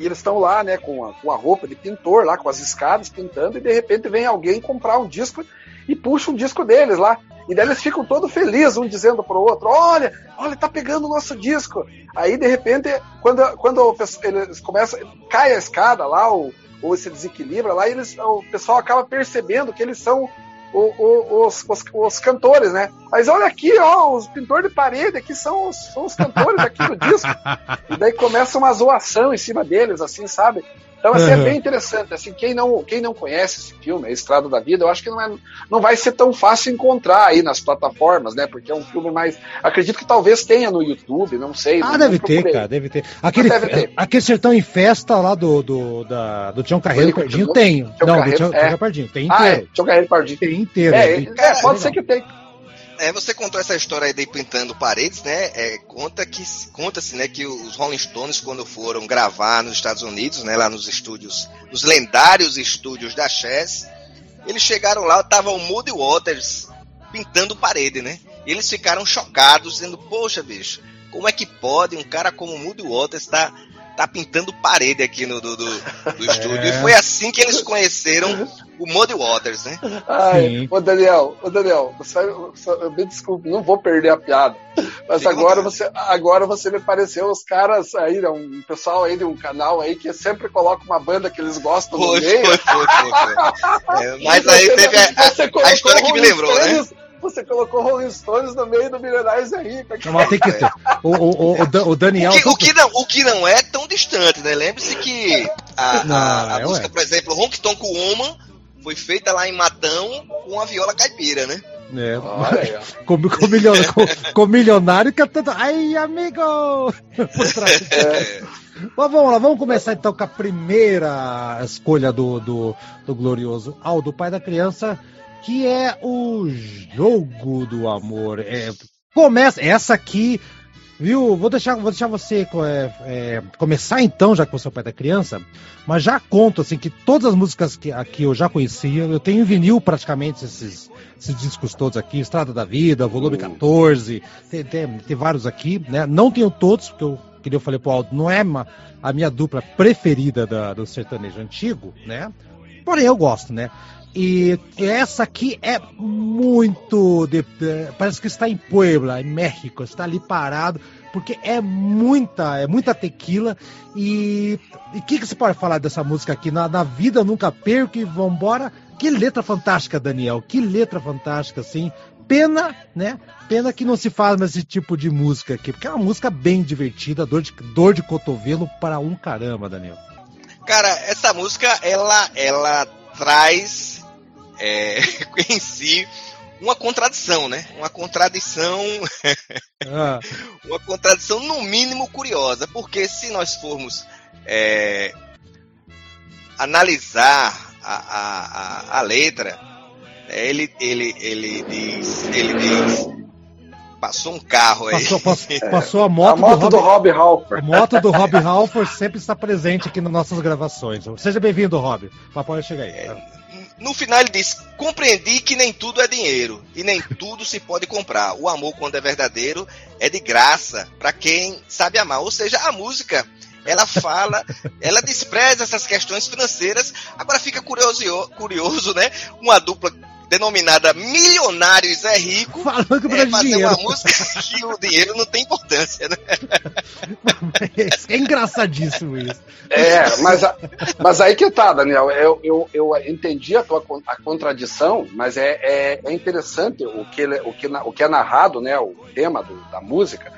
E eles estão lá, né, com a, com a roupa de pintor, lá com as escadas pintando, e de repente vem alguém comprar um disco e puxa um disco deles lá. E daí eles ficam todos felizes, um dizendo pro outro: Olha, olha, tá pegando o nosso disco. Aí, de repente, quando, quando eles começam, cai a escada lá, ou, ou se desequilibra lá, eles, o pessoal acaba percebendo que eles são o, o, os, os, os, cantores, né? Mas olha aqui, ó, os pintores de parede aqui são os, são os cantores aqui do disco. E daí começa uma zoação em cima deles, assim, sabe? Então, assim, uhum. é bem interessante. Assim, quem não, quem não conhece esse filme, A Estrada da Vida, eu acho que não, é, não vai ser tão fácil encontrar aí nas plataformas, né? Porque é um filme mais. Acredito que talvez tenha no YouTube, não sei. Ah, não, deve ter, cara, deve ter. Aquele, deve ter. aquele Sertão em Festa lá do, do, da, do Tião Carreiro Pardinho tem. Tião não, Carreiro, do Tião, é. Pardinho, tem inteiro. Ah, é, Tião Carreiro Pardinho. Tem inteiro. É, é, é pode ser que tenha é, você contou essa história aí de pintando paredes, né? É, conta que conta-se, né, que os Rolling Stones quando foram gravar nos Estados Unidos, né, lá nos estúdios, nos lendários estúdios da Chess, eles chegaram lá, tava o Moody Waters pintando parede, né? E eles ficaram chocados, dizendo: "Poxa, bicho, como é que pode um cara como o Moody Waters estar tá tá pintando parede aqui no do, do, do estúdio. É. E foi assim que eles conheceram o Muddy Waters, né? Ai, ô Daniel, ô Daniel, você, eu me desculpe, não vou perder a piada. Mas agora você, agora você me pareceu os caras aí, né, um pessoal aí de um canal aí que sempre coloca uma banda que eles gostam foi, no meio. Foi, foi, foi, foi. É, mas aí teve a, a, história que me lembrou, né? Você colocou Rolling Stones no meio do Milionários é Rico. Não, mas tem que ter. O, o, o, o Daniel. O que, o que, não, o que não é tão distante, né? Lembre-se que a, não, a, a é música, por exemplo, Honk Tonk Woman foi feita lá em Matão com a viola caipira, né? É, Olha, com, com, milionário, com, com milionário cantando Ai, amigo! é. Mas vamos lá, vamos começar então com a primeira escolha do, do, do glorioso Aldo, pai da criança que é o jogo do amor. É, começa essa aqui, viu? Vou deixar, vou deixar você é, é, começar então, já que você é o pai da criança. Mas já conto assim que todas as músicas que aqui eu já conhecia, eu tenho em vinil praticamente esses, esses discos todos aqui, Estrada da Vida, volume 14, tem, tem, tem vários aqui, né? Não tenho todos, porque eu que eu falei pro Aldo, não é uma, a minha dupla preferida da, do sertanejo antigo, né? Porém, eu gosto, né? E essa aqui é muito. De, parece que está em Puebla, em México, está ali parado, porque é muita, é muita tequila. E o que, que você pode falar dessa música aqui? Na, na vida nunca perco e vambora. Que letra fantástica, Daniel. Que letra fantástica, assim. Pena, né? Pena que não se faz mais esse tipo de música aqui, porque é uma música bem divertida, dor de, dor de cotovelo para um caramba, Daniel. Cara, essa música, ela, ela traz é, em si uma contradição, né? Uma contradição. ah. uma contradição, no mínimo, curiosa. Porque se nós formos é, analisar a, a, a, a, letra, ele, ele, ele diz. Ele diz. Passou um carro aí. Passou, passou, passou a moto, a moto do, Rob, do Rob Halford. A moto do Rob Halford sempre está presente aqui nas nossas gravações. Seja bem-vindo, Rob. Papai chega aí. É, no final ele diz: compreendi que nem tudo é dinheiro e nem tudo se pode comprar. O amor, quando é verdadeiro, é de graça para quem sabe amar. Ou seja, a música ela fala, ela despreza essas questões financeiras. Agora fica curioso, curioso, né? Uma dupla denominada Milionários é Rico, Falando é fazer dinheiro. uma música que o dinheiro não tem importância, né? É engraçadíssimo isso. É, mas, mas aí que tá, Daniel. Eu, eu, eu entendi a tua a contradição, mas é, é, é interessante o que, o, que, o que é narrado, né? O tema do, da música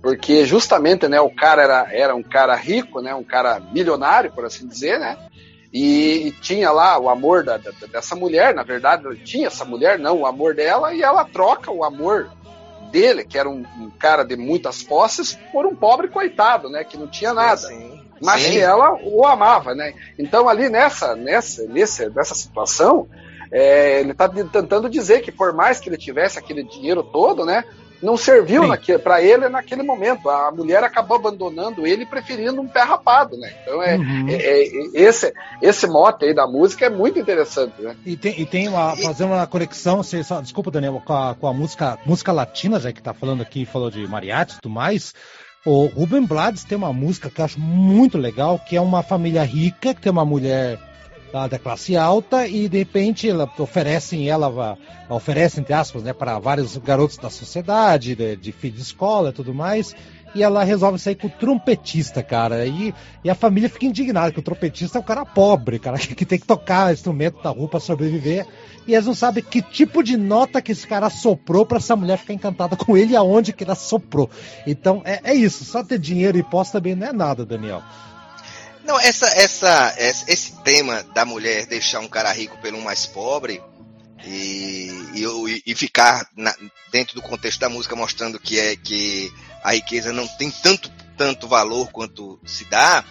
porque justamente né, o cara era, era um cara rico, né, um cara milionário, por assim dizer, né, e, e, tinha lá o amor da, da, dessa mulher, na verdade, tinha essa mulher, não, o amor dela, e ela troca o amor dele, que era um, um cara de muitas posses, por um pobre coitado, né? Que não tinha nada. Sim, mas sim. que ela o amava, né? Então, ali nessa, nessa, nessa, nessa situação, é, ele está tentando dizer que por mais que ele tivesse aquele dinheiro todo, né? Não serviu para ele naquele momento. A mulher acabou abandonando ele, preferindo um pé rapado, né? Então é, uhum. é, é, esse esse mote aí da música é muito interessante, né? E tem, e tem uma, fazer uma conexão, se, só, desculpa, Daniel, com a, com a música música latina, já que tá falando aqui, falou de mariachi e tudo mais. O Ruben Blades tem uma música que eu acho muito legal, que é uma família rica, que tem uma mulher da, da classe alta e de repente ela, oferecem ela, oferecem entre aspas, né, para vários garotos da sociedade, de, de filho de escola e tudo mais. E ela resolve sair com o trompetista, cara. E, e a família fica indignada, que o trompetista é um cara pobre, cara, que, que tem que tocar instrumento da rua para sobreviver. E eles não sabem que tipo de nota que esse cara soprou para essa mulher ficar encantada com ele e aonde que ela soprou. Então é, é isso, só ter dinheiro e posse também não é nada, Daniel. Não, essa, essa, esse tema da mulher deixar um cara rico pelo mais pobre e, e, e ficar na, dentro do contexto da música mostrando que é que a riqueza não tem tanto, tanto valor quanto se dá,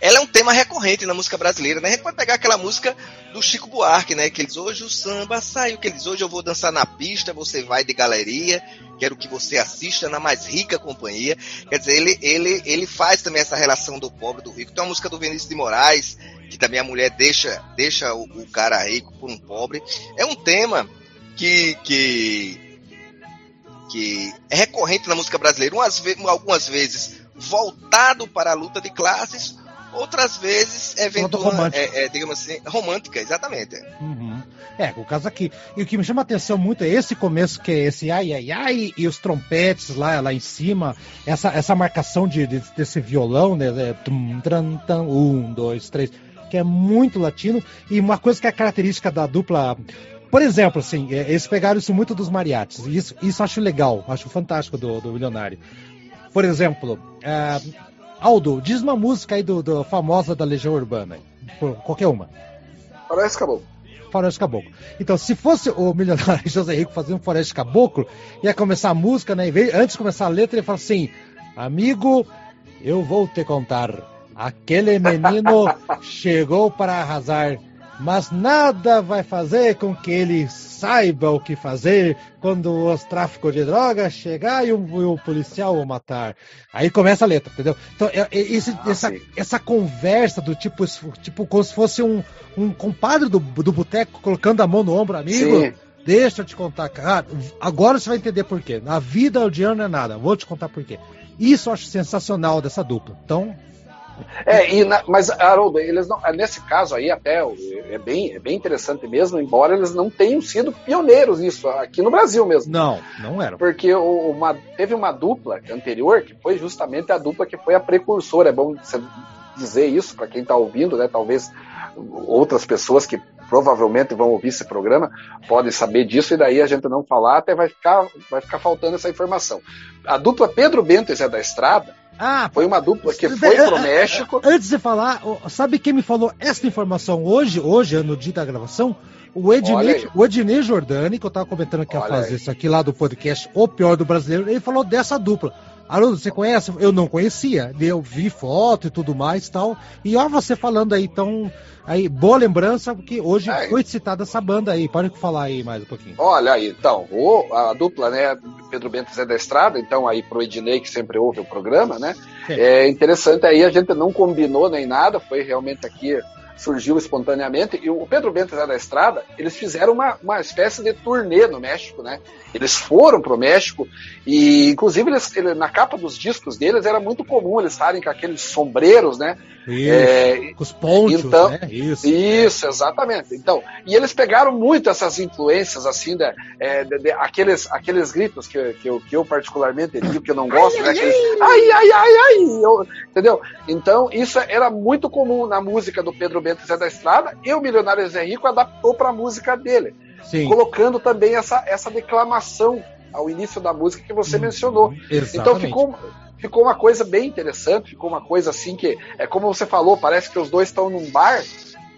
ela é um tema recorrente na música brasileira, né? A gente pode pegar aquela música do Chico Buarque, né? Que eles hoje o samba saiu, que eles hoje eu vou dançar na pista, você vai de galeria, quero que você assista na mais rica companhia. Quer dizer, ele, ele, ele faz também essa relação do pobre do rico. Tem uma música do Vinícius de Moraes, que também a mulher deixa, deixa o, o cara rico por um pobre. É um tema que, que, que é recorrente na música brasileira, umas, algumas vezes voltado para a luta de classes, outras vezes eventual, é, é, digamos assim, romântica, exatamente. Uhum. É, o caso aqui. E o que me chama a atenção muito é esse começo, que é esse ai, ai, ai, e os trompetes lá, lá em cima, essa, essa marcação de, de desse violão, né? É, tum, tran, um, dois, três, que é muito latino. E uma coisa que é característica da dupla. Por exemplo, assim, é, eles pegaram isso muito dos mariachis. Isso, isso acho legal, acho fantástico do, do Milionário. Por exemplo, uh, Aldo, diz uma música aí do, do famosa da Legião Urbana. Qualquer uma. Faroeste Caboclo. Faroeste Caboclo. Então, se fosse o milionário José Rico fazendo Faroeste Caboclo, ia começar a música, né? Antes de começar a letra, ele fala assim: Amigo, eu vou te contar. Aquele menino chegou para arrasar mas nada vai fazer com que ele saiba o que fazer quando os tráficos de drogas chegar e o, o policial o matar. Aí começa a letra, entendeu? Então, é, é, esse, ah, essa, essa conversa do tipo, tipo como se fosse um, um compadre do, do boteco colocando a mão no ombro, amigo. Sim. Deixa eu te contar, cara. Agora você vai entender por quê. Na vida o não é nada. Vou te contar por quê. Isso eu acho sensacional dessa dupla. Então, é, e na, mas, Haroldo, eles não, nesse caso aí até é bem, é bem interessante mesmo, embora eles não tenham sido pioneiros nisso, aqui no Brasil mesmo. Não, não eram. Porque uma, teve uma dupla anterior, que foi justamente a dupla que foi a precursora, é bom você dizer isso para quem está ouvindo, né? Talvez outras pessoas que provavelmente vão ouvir esse programa podem saber disso e daí a gente não falar até vai ficar, vai ficar faltando essa informação. A dupla Pedro Bento e Zé da Estrada ah, foi uma dupla que foi pro México. Antes de falar, sabe quem me falou essa informação hoje, hoje, no dia da gravação? O Ednei, o Ednei Jordani, que eu tava comentando que ia fazer aí. isso aqui lá do podcast O Pior do Brasileiro, ele falou dessa dupla. Haroldo, você conhece? Eu não conhecia. Eu vi foto e tudo mais tal. E ó, você falando aí, então. Aí, boa lembrança, porque hoje é. foi citada essa banda aí. Pode falar aí mais um pouquinho. Olha aí, então, o, a dupla, né, Pedro Bento Zé da Estrada, então aí pro Ednei, que sempre ouve o programa, né? É. é interessante aí, a gente não combinou nem nada, foi realmente aqui surgiu espontaneamente. E o Pedro Bento da Estrada, eles fizeram uma, uma espécie de turnê no México, né? Eles foram pro México e, inclusive, eles, ele, na capa dos discos deles era muito comum eles estarem com aqueles sombreiros, né? Isso, é, com os pontos, então, né? Isso, isso é. exatamente. Então, e eles pegaram muito essas influências, assim, de, é, de, de, aqueles, aqueles gritos que, que, eu, que eu particularmente digo que eu não gosto, ai, né? Aqueles, ai, ai, ai, ai, eu, entendeu? Então, isso era muito comum na música do Pedro Bento Zé da Estrada e o Milionário Zé Rico adaptou para a música dele, Sim. colocando também essa, essa declamação ao início da música que você hum, mencionou. Exatamente. Então ficou ficou uma coisa bem interessante, ficou uma coisa assim que é como você falou, parece que os dois estão num bar,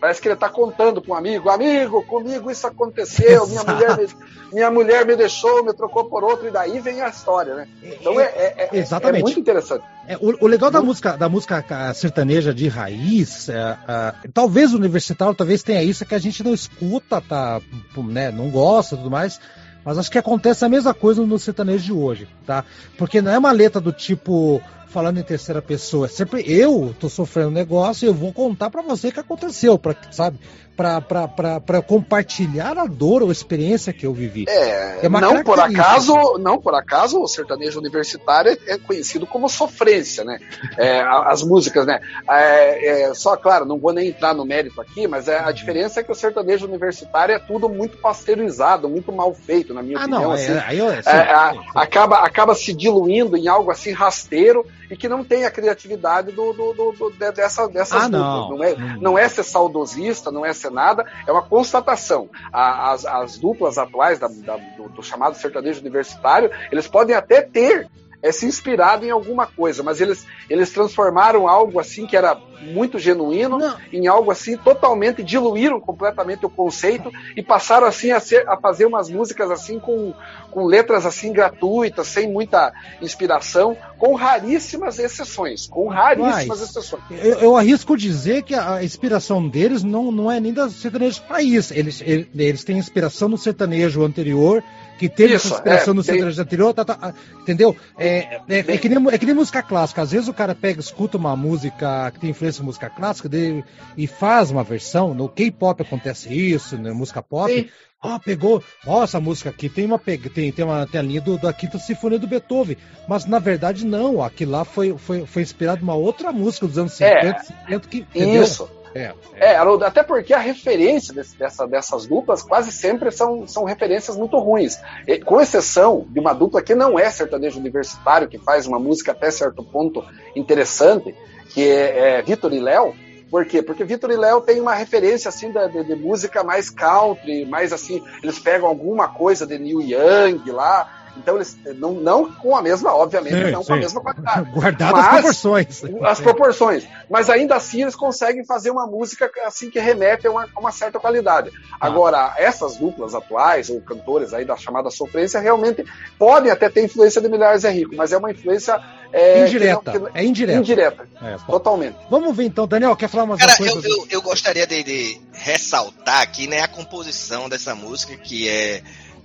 parece que ele está contando para um amigo, amigo, comigo isso aconteceu, minha mulher, me, minha mulher me deixou, me trocou por outro e daí vem a história, né? Então é, é, é, Exatamente. é muito interessante. É, o, o, legal da música, da música sertaneja de raiz, é, é, talvez universitário, talvez tenha isso que a gente não escuta, tá, né, não gosta, tudo mais Mas acho que acontece a mesma coisa no sertanejo de hoje, tá? Porque não é uma letra do tipo falando em terceira pessoa. É sempre eu tô sofrendo um negócio e eu vou contar para você o que aconteceu, para sabe? Para compartilhar a dor ou a experiência que eu vivi. É, é não por acaso, não por acaso o sertanejo universitário é conhecido como sofrência, né? É, as músicas, né? É, é, só, claro, não vou nem entrar no mérito aqui, mas é, a diferença é que o sertanejo universitário é tudo muito pasteurizado, muito mal feito, na minha ah, opinião. Não, assim, é, eu, sim, sim, sim. Acaba, acaba se diluindo em algo assim rasteiro e que não tem a criatividade do, do, do, do dessa, dessas ah, não. Não, é, não é ser saudosista, não é ser nada, é uma constatação. as, as duplas atuais da, da, do, do chamado sertanejo universitário, eles podem até ter é, se inspirado em alguma coisa, mas eles, eles transformaram algo assim que era muito genuíno Não. em algo assim totalmente diluíram completamente o conceito e passaram assim a, ser, a fazer umas músicas assim com, com letras assim gratuitas, sem muita inspiração, com raríssimas exceções, com raríssimas mas, exceções. Eu, eu, arrisco dizer que a inspiração deles não, não é nem da sertanejo país, eles, eles, têm inspiração no sertanejo anterior que teve Isso, essa inspiração é, no tem... anterior, tá, tá, entendeu? É, é, é, que nem, é que nem música clássica. Às vezes o cara pega, escuta uma música que tem influência em música clássica dele, e faz uma versão. No K-pop acontece isso, na música pop. Ó, oh, pegou, ó, essa música aqui tem uma tem, tem uma tem a linha do, da Quinta Sinfonia do Beethoven, mas na verdade não, aquilo lá foi, foi, foi inspirado numa outra música dos anos 50, é, 50 que, entendeu? Isso. É, é. é, até porque a referência desse, dessa, dessas duplas quase sempre são, são referências muito ruins. E, com exceção de uma dupla que não é sertanejo universitário, que faz uma música até certo ponto interessante, que é, é Vitor e Léo. Por quê? Porque Vitor e Léo tem uma referência assim de, de, de, música mais country, mais assim, eles pegam alguma coisa de Neil Young lá, então eles não, não com a mesma, obviamente, sim, não sim. com a mesma qualidade. Guardado as proporções. As proporções. Mas ainda assim eles conseguem fazer uma música assim que remete a uma, a uma certa qualidade. Ah. Agora, essas duplas atuais, ou cantores aí da chamada sofrência, realmente podem até ter influência de Milhares é Rico, mas é uma influência é, indireta. Que não, que, é indireta. Indireta. É, totalmente. Vamos ver então, Daniel, quer falar mais Cara, uma coisa? Eu, eu, eu gostaria de, de ressaltar aqui né, a composição dessa música, que é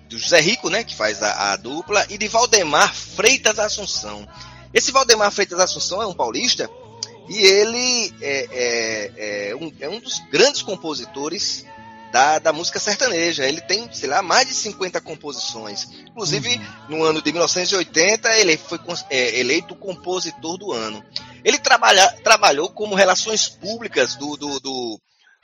do José Rico, né, que faz a, a, dupla, e de Valdemar Freitas Assunção. Esse Valdemar Freitas Assunção é um paulista e ele é, é, é, um, é um, dos grandes compositores da, da, música sertaneja. Ele tem, sei lá, mais de 50 composições. Inclusive, uhum. no ano de 1980, ele foi é, eleito compositor do ano. Ele trabalha, trabalhou como relações públicas do, do, do,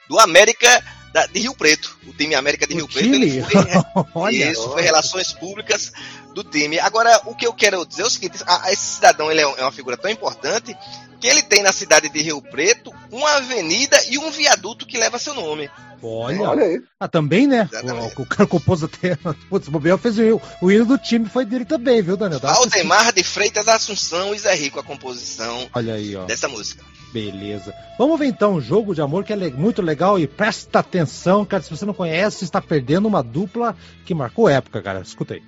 do América da, de Rio Preto, o time América de o Rio Preto. Foi, Olha, isso, foi relações públicas do time. Agora, o que eu quero dizer é o seguinte: a, esse cidadão ele é, é uma figura tão importante que ele tem na cidade de Rio Preto uma avenida e um viaduto que leva seu nome. Olha, Olha aí. Ah, também, né? O, o, cara compôs até. Putz, o Bobel fez o, o hino do time, foi dele também, viu, Daniel? Valdemar de Freitas Assunção e Zé Rico, a composição Olha aí, ó. dessa música. Beleza. Vamos ver então um jogo de amor que é muito legal e presta atenção, cara. Se você não conhece, está perdendo uma dupla que marcou época, cara. Escuta aí.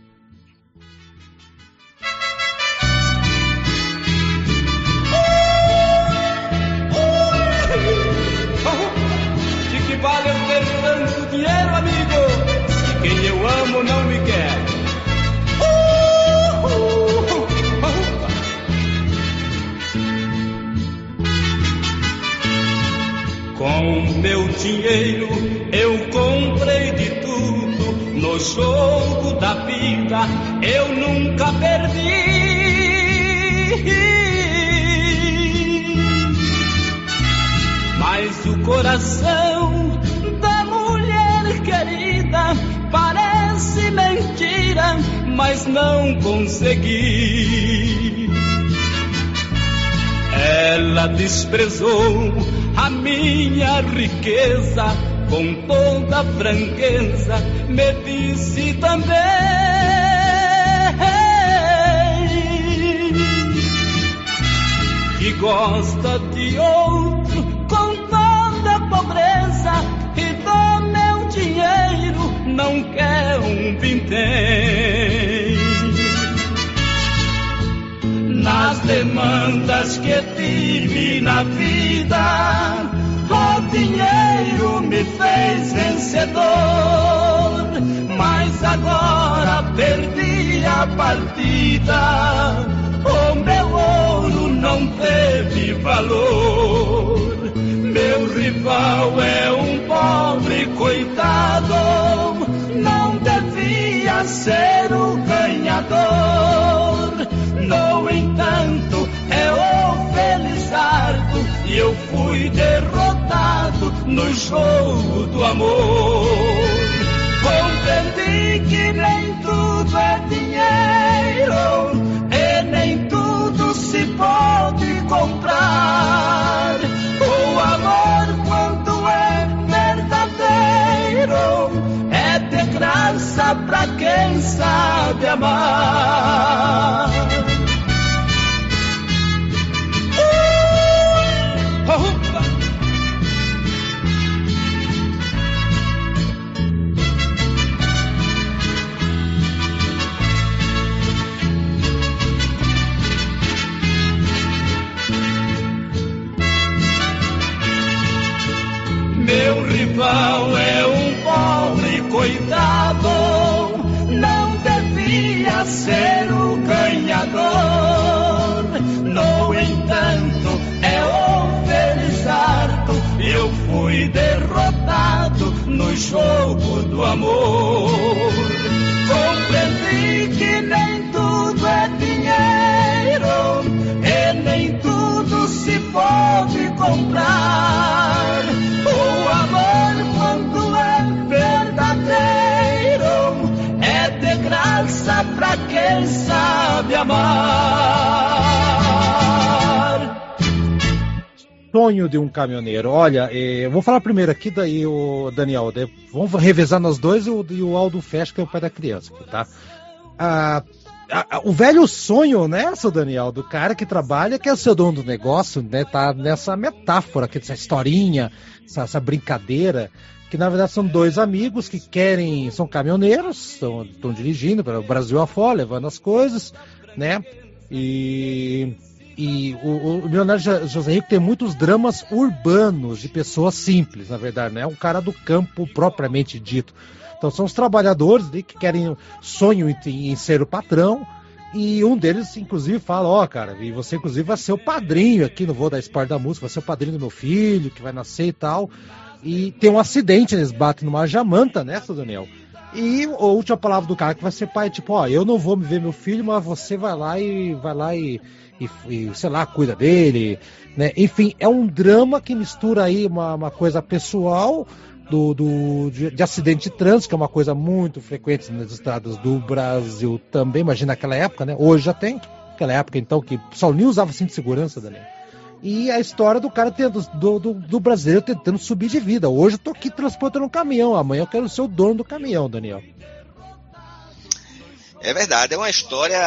De que vale eu tanto dinheiro, amigo? Se quem eu amo não Com meu dinheiro eu comprei de tudo no jogo da vida, eu nunca perdi. Mas o coração da mulher querida parece mentira, mas não consegui. Ela desprezou a minha riqueza com toda franqueza, me disse também que gosta de outro com toda pobreza e do meu dinheiro não quer um vintém. Nas demandas que tive na vida, o dinheiro me fez vencedor. Mas agora partida, o meu ouro não teve valor. Meu rival é um pobre coitado, não devia ser o ganhador. No entanto, é o Felizardo e eu fui derrotado no jogo do amor. Compreendi que nem tudo é dinheiro e nem tudo se pode comprar. O amor, quando é verdadeiro, é de graça pra quem sabe amar. Rival é um pobre coitado, não devia ser o ganhador. No entanto, é o Felizardo, eu fui derrotado no jogo do amor. Compreendi que nem tudo é dinheiro e nem tudo se pode comprar. Quem sabe amar. Sonho de um caminhoneiro. Olha, eh, eu vou falar primeiro aqui, daí o Daniel. vamos revezar nós dois e o, Aldo Fesch, que é o pai da criança, tá? Ah, o velho sonho, né, seu Daniel, do cara que trabalha, que é o seu dono do negócio, né, tá nessa metáfora, essa historinha, essa, essa brincadeira, que na verdade são dois amigos que querem, são caminhoneiros, estão dirigindo para o Brasil afora, levando as coisas, né, e, e o, o Jo- José Rico tem muitos dramas urbanos de pessoas simples, na verdade, não é um cara do campo propriamente dito. Então são os trabalhadores que querem sonho em, em ser o patrão. E um deles, inclusive, fala, ó, cara, e você, inclusive, vai ser o padrinho aqui, não vou dar spoiler da música, vai ser o padrinho do meu filho, que vai nascer e tal. E tem um acidente, eles batem numa jamanta, né, seu Daniel? E a última palavra do cara que vai ser pai, tipo, ó, eu não vou me ver meu filho, mas você vai lá e vai lá e, e, e, sei lá, cuida dele, né? Enfim, é um drama que mistura aí uma, uma coisa pessoal do, do de, de acidente de trânsito, que é uma coisa muito frequente nas estradas do Brasil também, imagina naquela época, né? Hoje já tem, aquela época então que pessoal nem usava cinto de segurança, Daniel. E a história do cara tendo, do, do, do brasileiro tentando subir de vida. Hoje eu tô aqui transportando um caminhão, amanhã eu quero ser o dono do caminhão, Daniel. É verdade, é uma história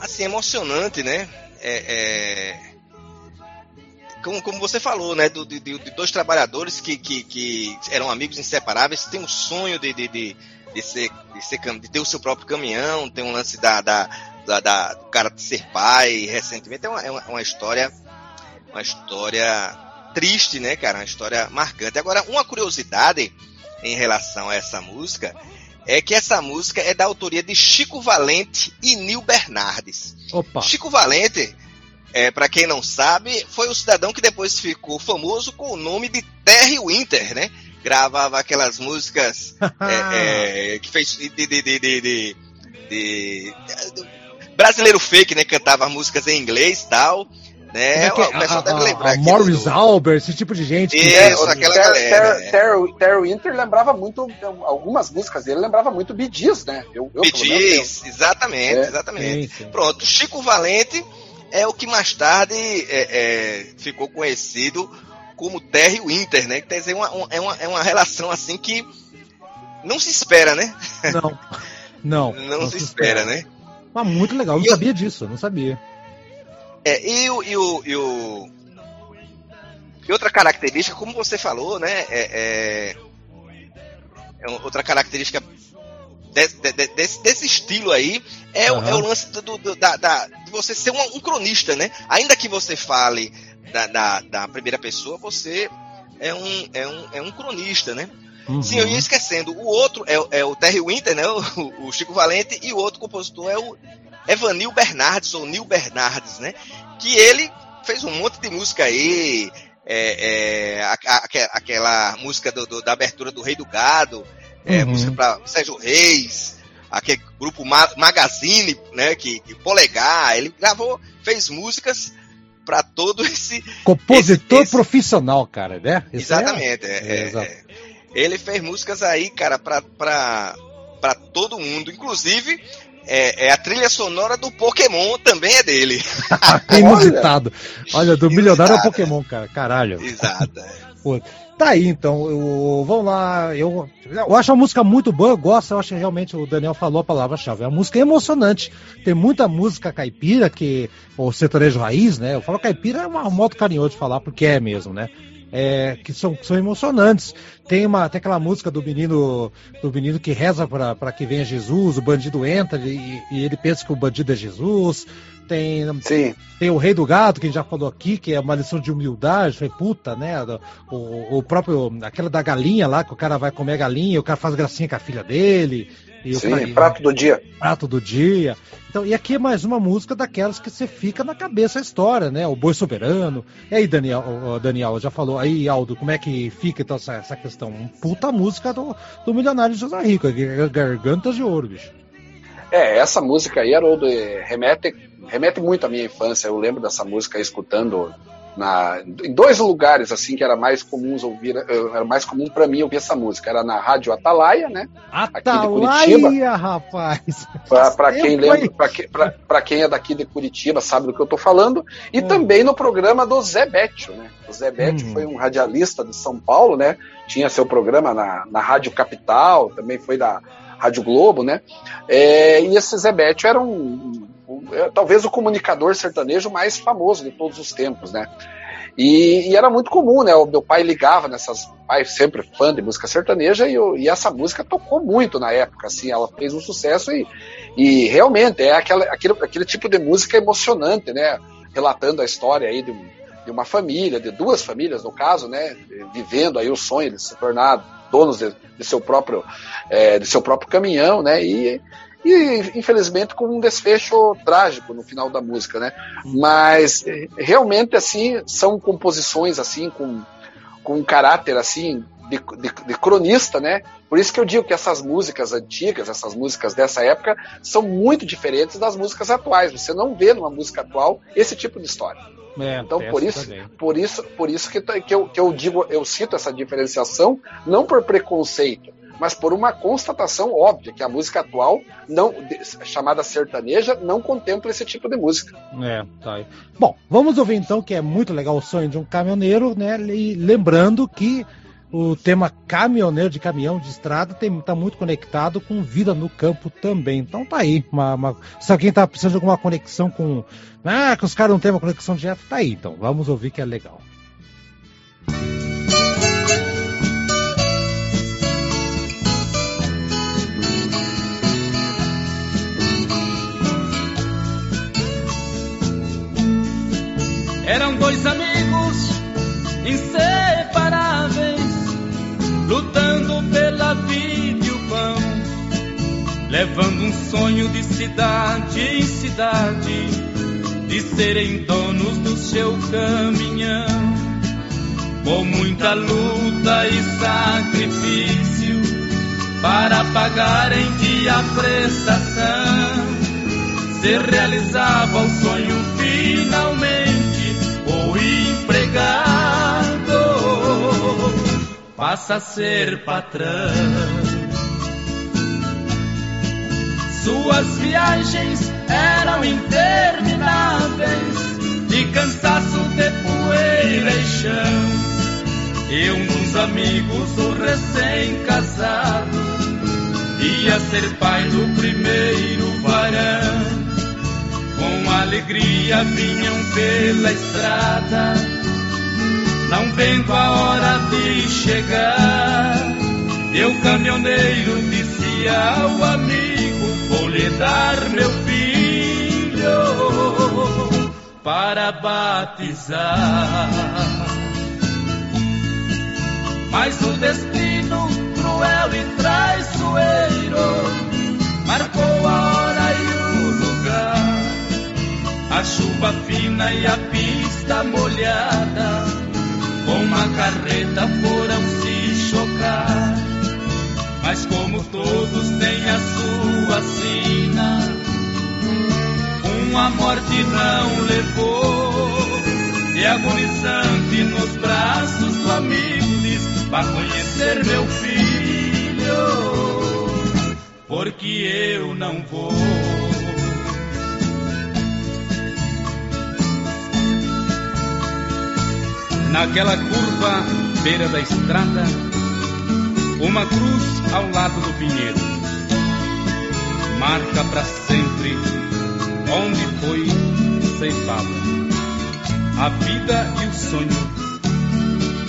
assim emocionante, né? É, é, Como, como você falou, né? do- de, de- dois trabalhadores que, que, que eram amigos inseparáveis, tem um sonho de, de, de, de ser, de, ser, de ter o seu próprio caminhão, tem um lance da, da, da, da- do cara de ser pai recentemente. É uma, é uma, uma história, uma história triste, né, cara? Uma história marcante. Agora, uma curiosidade em relação a essa música é que essa música é da autoria de Chico Valente e Nil Bernardes. Opa! Chico Valente, é, para quem não sabe, foi o cidadão que depois ficou famoso com o nome de Terry Winter, né? Gravava aquelas músicas é, é, que fez de, de, de, de, brasileiro fake, né? Cantava músicas em inglês e tal. Né? É O que- pessoal a- deve a- lembrar a Morris do- Albert, esse tipo de gente. que- Isso, aquela Ter- galera. Ter- né? Ter- Terry Winter lembrava muito, algumas músicas dele lembrava muito Gees, né? Eu, eu, exatamente, É. exatamente. Sim, sim. Pronto, Chico Valente é o que mais tarde é, é, ficou conhecido como Terry Winter, né? Quer dizer, uma, uma- é, uma, é uma relação assim que não se espera, né? Não. Não. Não, se espera, né? Mas muito legal, eu não eu- sabia disso, eu não sabia. É, e, o, e, o, e, o- e outra característica, como você falou, né? É, é- é outra característica desse, de- de- desse, desse estilo aí é, o- Aham. é o lance do, do- da, da- de você ser um, um cronista, né? Ainda que você fale da, da, da primeira pessoa, você é um, é um, é um cronista, né? Uhum. Sim, eu ia esquecendo. O outro é, é o Terry Winter, né? O, o, Chico Valente, e o outro compositor é o Evanil Bernardes, ou Nil Bernardes, né? Que ele fez um monte de música aí. É, é, a, a, aquela música do, do, da abertura do Rei do Gado, é, uhum. música para Sérgio Reis, aquele grupo Ma Magazine, né? Que, que Polegar, ele gravou, fez músicas para todo esse. Compositor esse, esse... profissional, cara, né? Esse é exatamente. É, é, ele fez músicas aí, cara, pra, pra todo mundo. Inclusive, é, é, a trilha sonora do Pokémon também é dele. Inusitado. Olha, do milionário ao Pokémon, cara. Caralho. Exato. Pô, tá aí, então. Eu, vamos lá. Eu, eu acho a música muito boa, eu gosto. Eu acho que realmente o Daniel falou a palavra-chave. A música é emocionante. Tem muita música caipira, que o sertanejo raiz, né? Eu falo caipira é um modo carinhoso de falar, porque é mesmo, né? É, que são, são emocionantes. Tem, uma, tem aquela música do menino do menino que reza para que venha Jesus, o bandido entra e, e, ele pensa que o bandido é Jesus. Tem, Sim. tem o Rei do Gado, que a gente já falou aqui, que é uma lição de humildade, foi puta, né? O, o próprio, aquela da galinha lá, que o cara vai comer a galinha, e o cara faz gracinha com a filha dele. E Sim, prato do dia. Prato do dia. Então, e aqui é mais uma música daquelas que você fica na cabeça a história, né? O Boi Soberano. E aí, Daniel, Daniel já falou. Aí, Aldo, como é que fica então essa, essa questão? Puta música do, do Milionário José Rico, Gargantas de Ouro, bicho. É, essa música aí, Haroldo, remete, remete muito à minha infância. Eu lembro dessa música escutando na, em dois lugares assim que era mais comuns ouvir, eh, era mais comum para mim ouvir essa música. Era na Rádio Atalaia, né? Atalaia, rapaz. Para quem lembra, para quem é daqui de Curitiba sabe do que eu tô falando. E hum. também no programa do Zé Bétio, né? O Zé Bétio hum. foi um radialista de São Paulo, né? Tinha seu programa na, na Rádio Capital, também foi da Rádio Globo, né? É, e esse Zé Bétio era um, é, talvez o comunicador sertanejo mais famoso de todos os tempos, né? E, e, era muito comum, né? O meu pai ligava nessas. Pai sempre fã de música sertaneja e, e, essa música tocou muito na época, assim. Ela fez um sucesso e, e realmente é aquela, aquele, aquele tipo de música emocionante, né? Relatando a história aí de, de, uma família, de duas famílias no caso, né? Vivendo aí o sonho de se tornar donos de, de seu próprio é, de seu próprio caminhão, né? E e infelizmente com um desfecho trágico no final da música, né? Mas realmente assim são composições assim com, com um caráter assim de, de, de, cronista, né? Por isso que eu digo que essas músicas antigas, essas músicas dessa época, são muito diferentes das músicas atuais. Você não vê numa música atual esse tipo de história. É, então por isso, por isso, por isso que, que, eu, que eu digo, eu cito essa diferenciação não por preconceito, mas por uma constatação óbvia que a música atual, não chamada sertaneja, não contempla esse tipo de música. É, tá aí. Bom, vamos ouvir então que é muito legal o sonho de um caminhoneiro, né? E lembrando que o tema caminhoneiro de caminhão de estrada está muito conectado com vida no campo também. Então tá aí. Uma, uma, se alguém está precisando de alguma conexão com. Ah, que os caras não têm uma conexão direta, tá aí. Então vamos ouvir que é legal. Eram dois amigos inseparáveis, lutando pela vida e o pão, levando um sonho de cidade em cidade, de serem donos do seu caminhão. Com muita luta e sacrifício, para pagar em dia a prestação, se realizava o sonho finalmente passa a ser patrão. Suas viagens eram intermináveis, de cansaço de poeira e chão. E um dos amigos, o recém-casado, ia ser pai do primeiro varão com alegria vinham pela estrada, não vendo a hora de chegar. Eu, caminhoneiro, disse ao amigo: Vou lhe dar meu filho para batizar. Mas o destino cruel e traiçoeiro marcou a hora e o lugar. A chuva fina e a pista molhada, com uma carreta foram se chocar. Mas como todos têm a sua sina, uma morte não levou. E agonizante nos braços do amigo diz: Vá conhecer meu filho, porque eu não vou. Naquela curva, beira da estrada, uma cruz ao lado do pinheiro, marca para sempre onde foi ceifada a vida e o sonho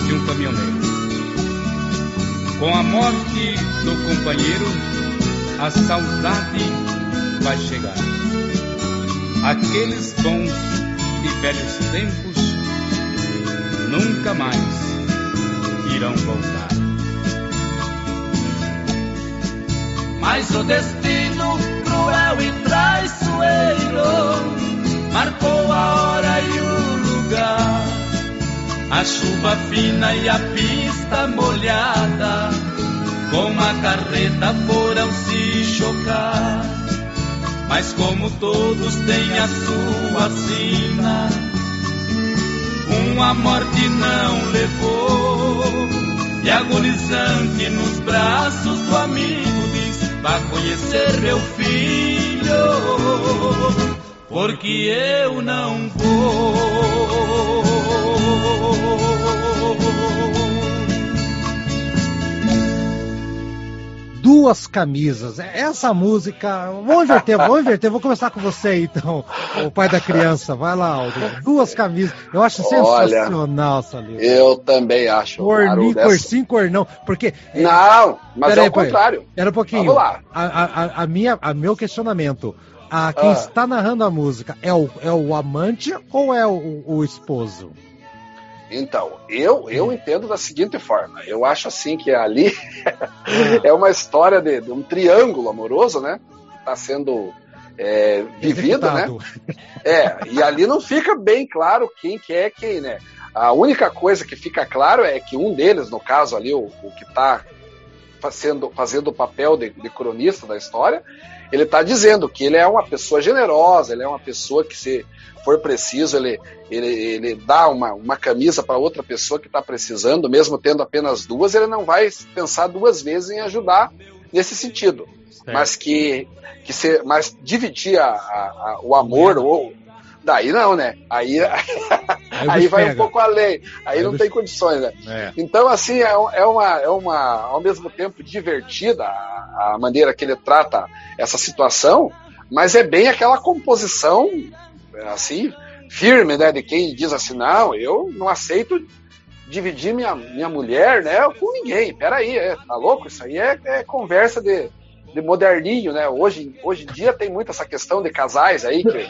de um caminhoneiro. Com a morte do companheiro, a saudade vai chegar. Aqueles bons e velhos tempos nunca mais irão voltar. Mas o destino cruel e traiçoeiro marcou a hora e o lugar. A chuva fina e a pista molhada, com a carreta foram se chocar. Mas como todos têm a sua sina, uma morte não levou. E agonizante nos braços do amigo diz: Vá conhecer meu filho porque eu não vou. Duas camisas. Essa música. Vamos inverter, vamos inverter. Vou começar com você então, o pai da criança. Vai lá, Aldo. Duas camisas. Eu acho sensacional essa letra. Eu também acho. Mim, dessa... por sim, cor não. Porque. Não, mas é o contrário. Era um pouquinho. Vamos lá. A, a, a, minha, a meu questionamento a, quem ah. está narrando a música é o, é o amante ou é o, o esposo? Então, eu, eu entendo da seguinte forma. Eu acho assim que ali é uma história de, de, um triângulo amoroso, né? Está sendo é, vivido, né? É, e ali não fica bem claro quem que é quem, né? A única coisa que fica claro é que um deles, no caso ali, o, o que está fazendo, fazendo o papel de, de cronista da história, ele está dizendo que ele é uma pessoa generosa, ele é uma pessoa que, se for preciso, ele, ele, ele dá uma, uma camisa para outra pessoa que está precisando, mesmo tendo apenas duas, ele não vai pensar duas vezes em ajudar nesse sentido. Certo. Mas que, que se, mas dividir a, a, o amor ou Daí não, né? Aí, aí, aí vai pega. um pouco além. Aí, aí não tem condições, né? É. Então, assim, é, é, uma, é uma, ao mesmo tempo, divertida a, a maneira que ele trata essa situação, mas é bem aquela composição, assim, firme, né? De quem diz assim, não, eu não aceito dividir minha, minha mulher, né? Com ninguém. Peraí, é, tá louco? Isso aí é, é conversa de, de moderninho, né? Hoje, hoje em dia tem muito essa questão de casais aí que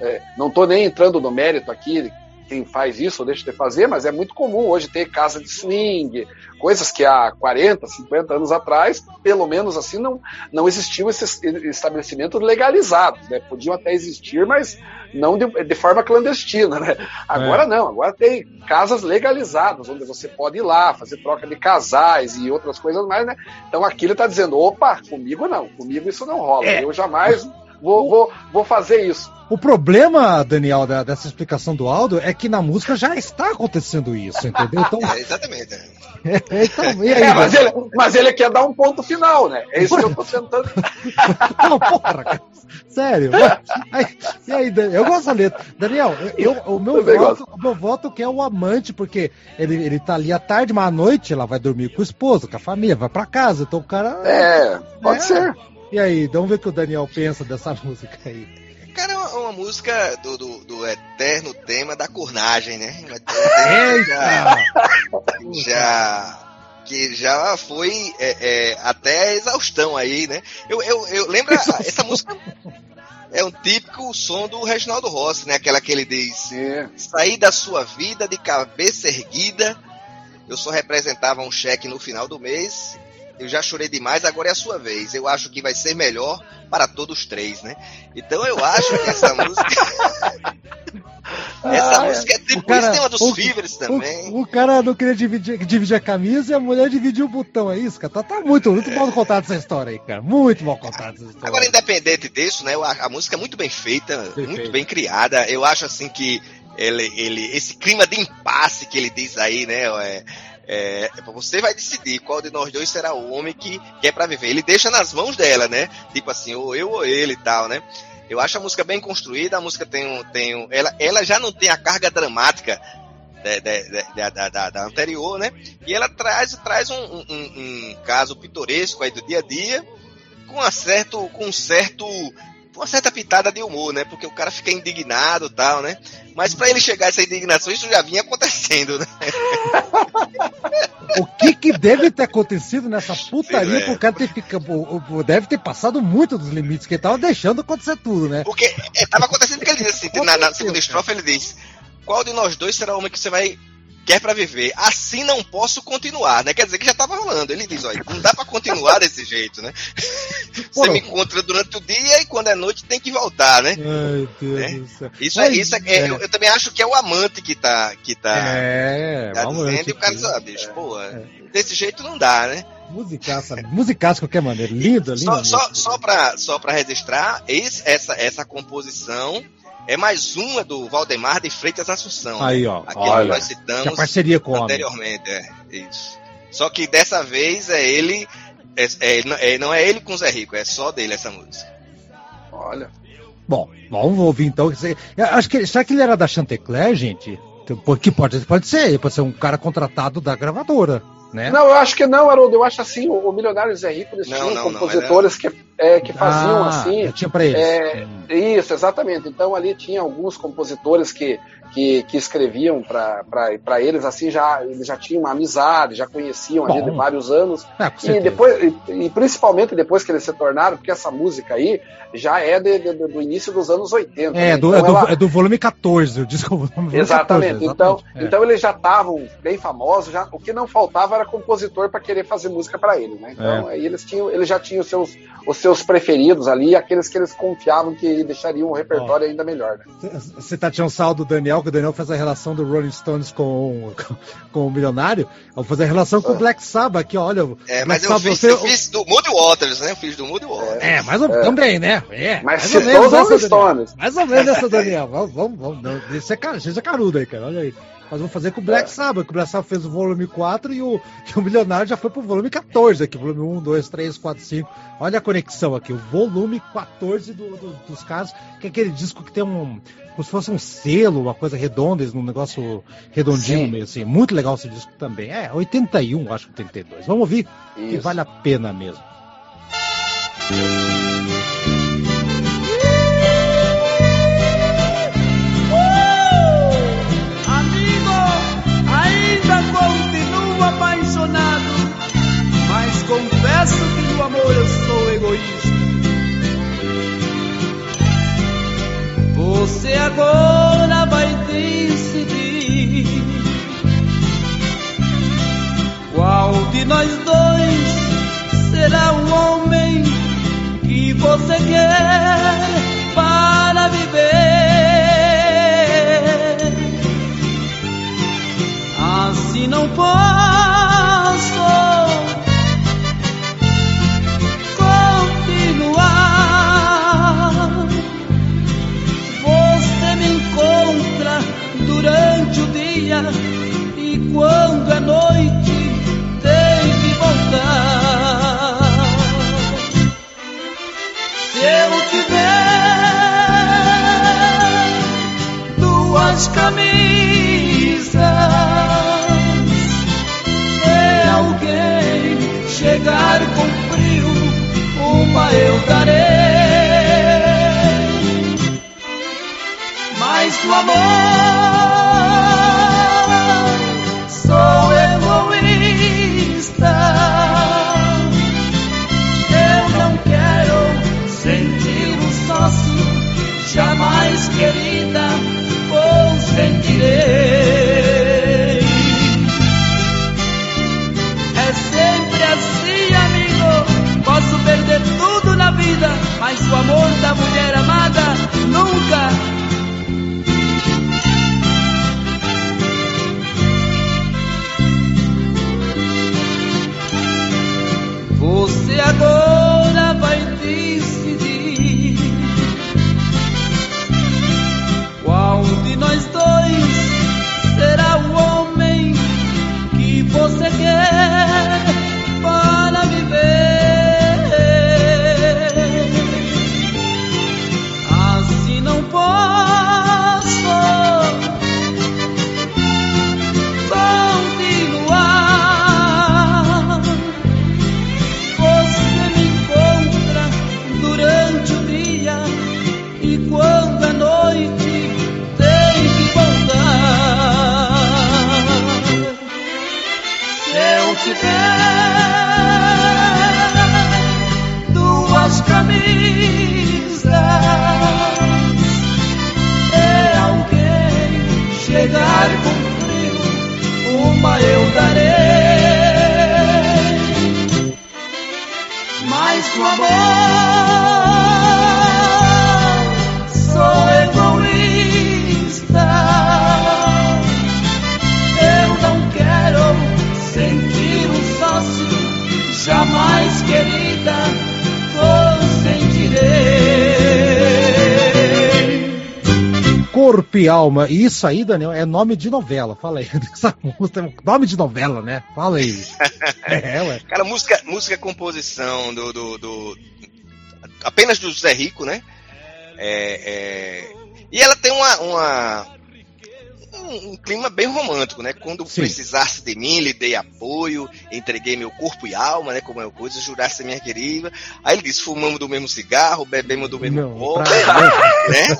é, não estou nem entrando no mérito aqui, quem faz isso ou deixa de fazer, mas é muito comum hoje ter casa de swing, coisas que há 40, 50 anos atrás, pelo menos assim, não, não existiam esses estabelecimentos legalizados, né? Podiam até existir, mas não de, de forma clandestina, né? Agora é. não, agora tem casas legalizadas, onde você pode ir lá, fazer troca de casais e outras coisas mais, né? Então aqui ele está dizendo, opa, comigo não, comigo isso não rola, é. eu jamais vou, vou, vou fazer isso. O problema, Daniel, da, dessa explicação do Aldo é que na música já está acontecendo isso, entendeu? Então... É, exatamente. É, então, aí, é, mas, ele, mas, ele, quer dar um ponto final, né? É isso que eu tô tentando. Não, porra, cara. Sério. Aí, e aí, eu gosto da letra. Daniel, eu, o, meu voto, o meu voto que é o amante, porque ele, ele tá ali à tarde, mas à noite ela vai dormir com o esposo, com a família, vai pra casa. Então o cara. É, pode é. ser. E aí, vamos ver o que o Daniel pensa dessa música aí. Cara, é uma, uma música do, do, do, eterno tema da cornagem, né? Eita! Já, já, que já foi é, é, até exaustão aí, né? Eu, eu, eu lembro, essa música é um típico som do Reginaldo Rossi, né? Aquela que ele diz: é. sair da sua vida de cabeça erguida eu só representava um cheque no final do mês. Eu já chorei demais, agora é a sua vez. Eu acho que vai ser melhor para todos três, né? Então eu acho que essa música. essa ah, música é tipo cara, o tema dos Fivers também. O, o, cara não queria dividir, dividir a camisa e a mulher dividiu o botão, é isso, cara? Tá, tá muito, muito mal contado essa história aí, cara. Muito mal contado essa história. Agora, independente disso, né? A, a música é muito bem feita, Perfeito. muito bem criada. Eu acho assim que ele, ele, esse clima de impasse que ele diz aí, né? É, é, você vai decidir qual de nós dois será o homem que quer para viver. Ele deixa nas mãos dela, né? Tipo assim, ou eu ou ele e tal, né? Eu acho a música bem construída, a música tem um. Tem um ela, ela já não tem a carga dramática da, da, da, da, anterior, né? E ela traz, traz um, um, um, caso pitoresco aí do dia a dia, com, certo, com um certo uma certa pitada de humor, né? Porque o cara fica indignado e tal, né? Mas para ele chegar a essa indignação, isso já vinha acontecendo, né? o que que deve ter acontecido nessa putaria pro cara ter ficado. Deve ter passado muito dos limites, que ele tava deixando acontecer tudo, né? Porque é, tava acontecendo que ele diz assim, na, na segunda estrofe ele diz: Qual de nós dois será o homem que você vai quer para viver. Assim não posso continuar, né? Quer dizer que já tava rolando. Ele diz, olha, não dá para continuar desse jeito, né? Você me encontra durante o dia e quando é noite tem que voltar, né? Ai, Deus é. do céu. Isso é, isso é, é. Eu, eu, também acho que é o amante que tá, que tá, é, tá dizendo e o cara diz, ah, bicho, pô, desse jeito não dá, né? Musicaça, musicaça de qualquer maneira. Lindo, lindo. Só, só, só, pra, só pra registrar, esse, essa, essa composição é mais uma do Valdemar de Freitas Assunção. Aí, ó. Aquele olha, que nós citamos parceria com anteriormente. É, isso. Só que dessa vez é ele. É, é, é, não é ele com o Zé Rico, é só dele essa música. Olha. Bom, vamos ouvir então. Acho que, será que ele era da Chantecler, gente? Que pode, pode ser, pode ser um cara contratado da gravadora. Né? Não, eu acho que não, Haroldo. Eu acho assim, o, o Milionário Zé Rico, eles não, tinham não, compositores não, que, é, que faziam ah, assim. Tinha eles. É. Isso, exatamente. Então ali tinha alguns compositores que, que, que escreviam para eles, assim, já, eles já tinham uma amizade, já conheciam ali de vários anos. É, e depois, e, e, principalmente depois que eles se tornaram, porque essa música aí já é de, de, do início dos anos 80. É, né? do, então, é, ela... do, é do volume 14, desculpa. Exatamente. 14, então, é. então eles já estavam bem famosos, já, o que não faltava era compositor para querer fazer música para ele, né? Então, é. aí eles tinham, eles já tinham os seus, os seus preferidos ali, aqueles que eles confiavam que deixariam o repertório Ó, ainda melhor. Né? Você tá tinha um saldo do Daniel, que o Daniel faz a relação do Rolling Stones com, com, com o Milionário. Eu vou fazer a relação com o Black Sabbath aqui, olha. É, mas eu, fiz, você... eu fiz do Moody Waters, né? Eu fiz do Moody Waters. É, mais ou, é. também, né? É, mas mais ou menos essa, Stones. Mais ou menos essa, Daniel. Vamos, vamos, vamos. Deixa ser carudo aí, cara. Olha aí. Nós vamos fazer com o Black é. Sabbath, que o Black Sabbath fez o volume 4 e o, e o Milionário já foi pro volume 14 aqui, volume 1, 2, 3, 4, 5. Olha a conexão aqui, o volume 14 do, do, dos casos, que é aquele disco que tem um. como se fosse um selo, uma coisa redonda, um negócio redondinho Sim. meio assim. Muito legal esse disco também. É, 81, acho que 82. Vamos ouvir, Isso. que vale a pena mesmo. Que no amor eu sou egoísta. Você agora vai decidir qual de nós dois será o homem que você quer Corpo e isso aí, Daniel, é nome de novela. Fala aí. Essa música, é nome de novela, né? Fala aí. é, ué. Cara, música, música composição do, do, do, apenas do Zé Rico, né? É, é... E ela tem uma, uma um, um, clima bem romântico, né? Quando Sim. precisasse de mim, lhe dei apoio, entreguei meu corpo e alma, né? Como é coisa, jurasse minha querida. Aí ele disse: fumamos do mesmo cigarro, bebemos do mesmo copo, né?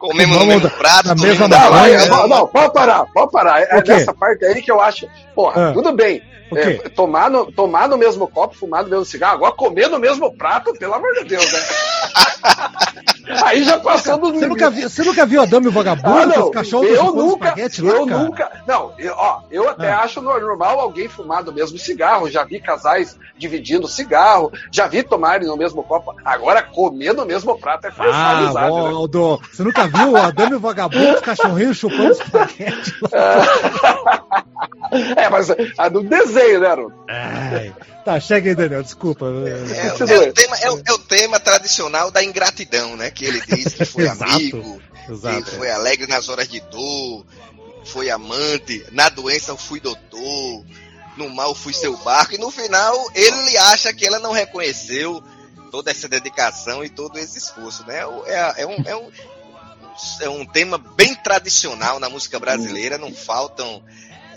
Comemos no mesmo prato, na mesma não, não, não, pode parar, pode parar. É nessa parte aí que eu acho, porra, ah. tudo bem. É, tomar, no, tomar no mesmo copo, fumar no mesmo cigarro, agora comer no mesmo prato, pelo amor de Deus, né? Aí já passou do você nunca, viu, você nunca viu a Dama e o Vagabundo? Ah, não, cachorros eu nunca, eu cara? nunca. Não, eu, ó, eu até ah. acho normal alguém fumar do mesmo cigarro. Já vi casais dividindo cigarro, já vi tomarem no mesmo copo. Agora, comer no mesmo prato é forçar ah. Né? Aldo, você nunca viu a Dama e o Vagabundo, os cachorrinhos chupando espaguete? É, mas a do desenho, né, Aaron? Tá, chega aí, Daniel, desculpa. É, é, o tema, é, o, é, o, tema, tradicional da ingratidão, né? Que ele diz que foi exato, amigo, exato, que foi alegre nas horas de dor, foi amante, na doença eu fui doutor, no mal fui seu barco, e no final ele acha que ela não reconheceu toda essa dedicação e todo esse esforço, né? É, é, um, é, um, é um tema bem tradicional na música brasileira, não faltam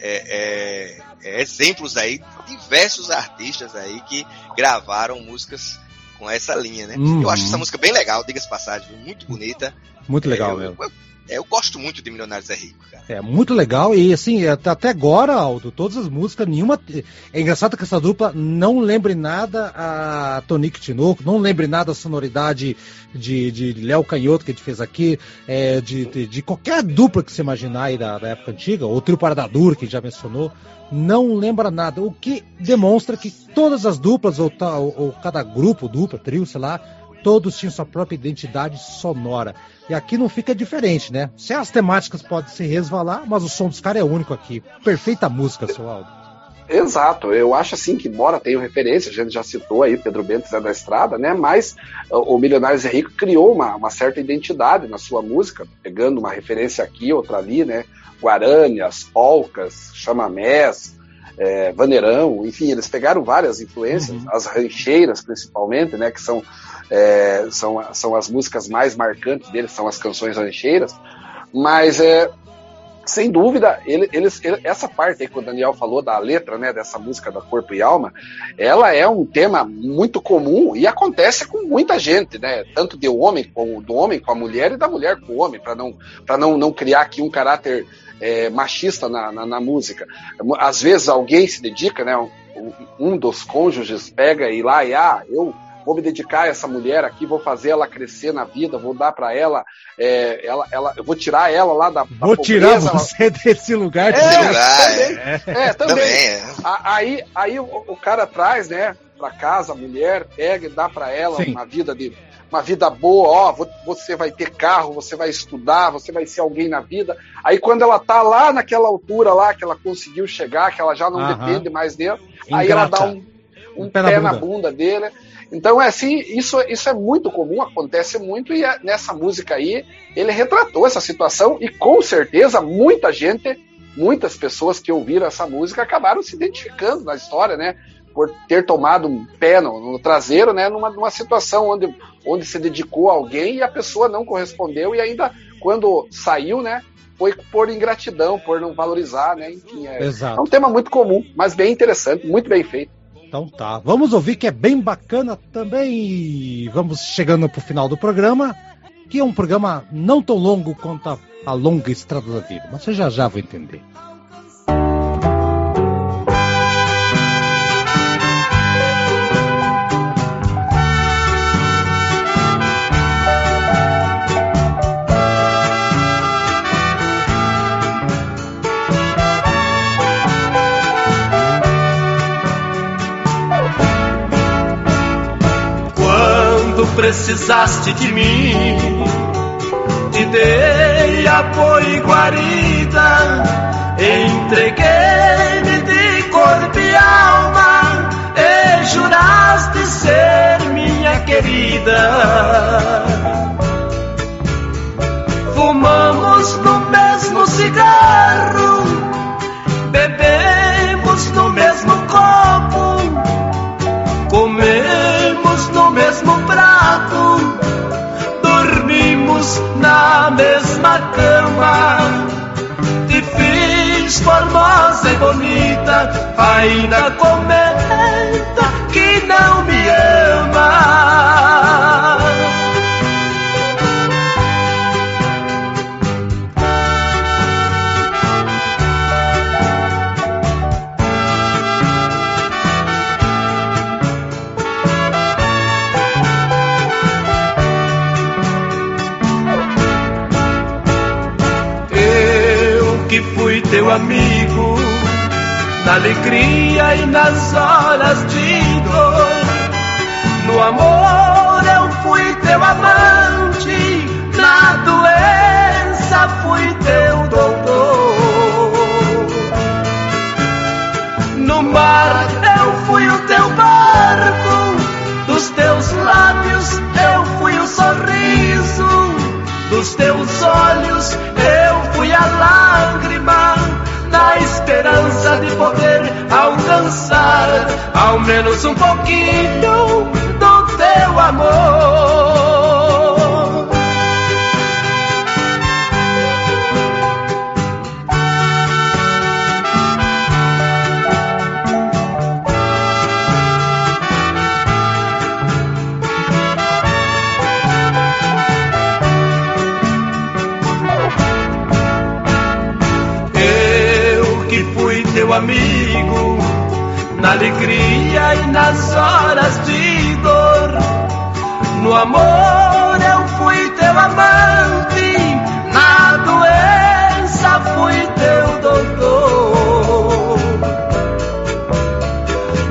é, é, exemplos aí, diversos artistas aí que gravaram músicas com essa linha, né? Uhum. Eu acho essa música bem legal, diga-se passagem, muito bonita. Muito legal é, mesmo. Eu, é, eu gosto muito de Milionários é Rico, cara. É, muito legal. E assim, até agora, Aldo, todas as músicas, nenhuma. É engraçado que essa dupla não lembre nada a Tonique Tinoco, não lembre nada a sonoridade de, de Léo Canhoto que a gente fez aqui, é, de, de, de, qualquer dupla que você imaginar aí da, da época antiga, ou Trio Paradadura, que já mencionou, não lembra nada. O que demonstra que todas as duplas, ou, ou, ou cada grupo, dupla, trio, sei lá, todos tinham sua própria identidade sonora. E aqui não fica diferente, né? Se as temáticas podem se resvalar, mas o som dos caras é único aqui. Perfeita música, seu Aldo. Exato, eu acho assim que, embora tenha referência, a gente já citou aí Pedro Bento Zé da Estrada, né? Mas o Milionários Rico criou uma, uma certa identidade na sua música, pegando uma referência aqui, outra ali, né? Guaranias, polcas, chamamés, é, vaneirão, enfim, eles pegaram várias influências, uhum. as rancheiras principalmente, né? Que são é, são, são as músicas mais marcantes deles, são as canções rancheiras, mas é, sem dúvida, ele, eles, ele, essa parte aí que o Daniel falou da letra, né, dessa música da Corpo e Alma, ela é um tema muito comum e acontece com muita gente, né, tanto do homem com, do homem com a mulher e da mulher com o homem, para não, não, não criar aqui um caráter é, machista na, na, na, música. Às vezes alguém se dedica, né, um, um dos cônjuges pega e lá e ah, eu vou me dedicar a essa mulher aqui, vou fazer ela crescer na vida, vou dar para ela, é, ela, ela, eu vou tirar ela lá da, da Vou pobreza, tirar você ela... desse lugar. É, também, é. é, também. também é. Aí, aí o, o, cara traz, né, para casa a mulher, pega e dá para ela Sim. uma vida de uma vida boa, ó, você vai ter carro, você vai estudar, você vai ser alguém na vida. Aí quando ela tá lá naquela altura lá que ela conseguiu chegar, que ela já não depende mais dele, Ingrata. aí ela dá um, um, um pé, pé na, bunda. na bunda dele então, é assim, isso, isso é muito comum, acontece muito, e é, nessa música aí, ele retratou essa situação, e com certeza muita gente, muitas pessoas que ouviram essa música acabaram se identificando na história, né? Por ter tomado um pé no, no traseiro, né? Numa, numa situação onde, onde se dedicou a alguém e a pessoa não correspondeu, e ainda quando saiu, né? Foi por ingratidão, por não valorizar, né? Enfim, é, é um tema muito comum, mas bem interessante, muito bem feito. Então tá. Vamos ouvir que é bem bacana também. Vamos chegando pro final do programa, que é um programa não tão longo quanto a, a longa estrada da vida, mas você já já vai entender. Precisaste de mim. Te dei apoio e guarida, entreguei-me de corpo e alma, e juraste ser minha querida. Fumamos no mesmo cigarro, formosa e bonita, ainda comenta na alegria e nas horas de dor. No amor eu fui teu amante, na doença fui teu doutor. No mar eu fui o teu barco, dos teus lábios eu fui o sorriso, dos teus olhos eu fui a lágrima esperança de poder alcançar ao menos um pouquinho do teu amor. Alegria e nas horas de dor. No amor eu fui teu amante, na doença fui teu doutor.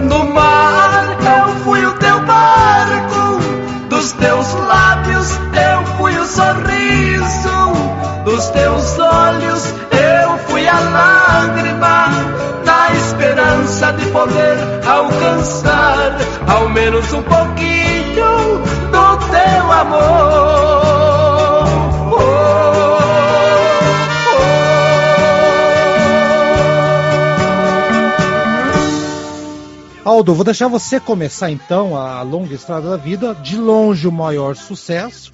No mar eu fui o teu barco, dos teus lábios eu fui o sorriso, dos teus olhos eu fui a lágrima esperança de poder ao menos um pouquinho do teu amor. Aldo, vou deixar você começar então a longa estrada da vida. De longe, o maior sucesso.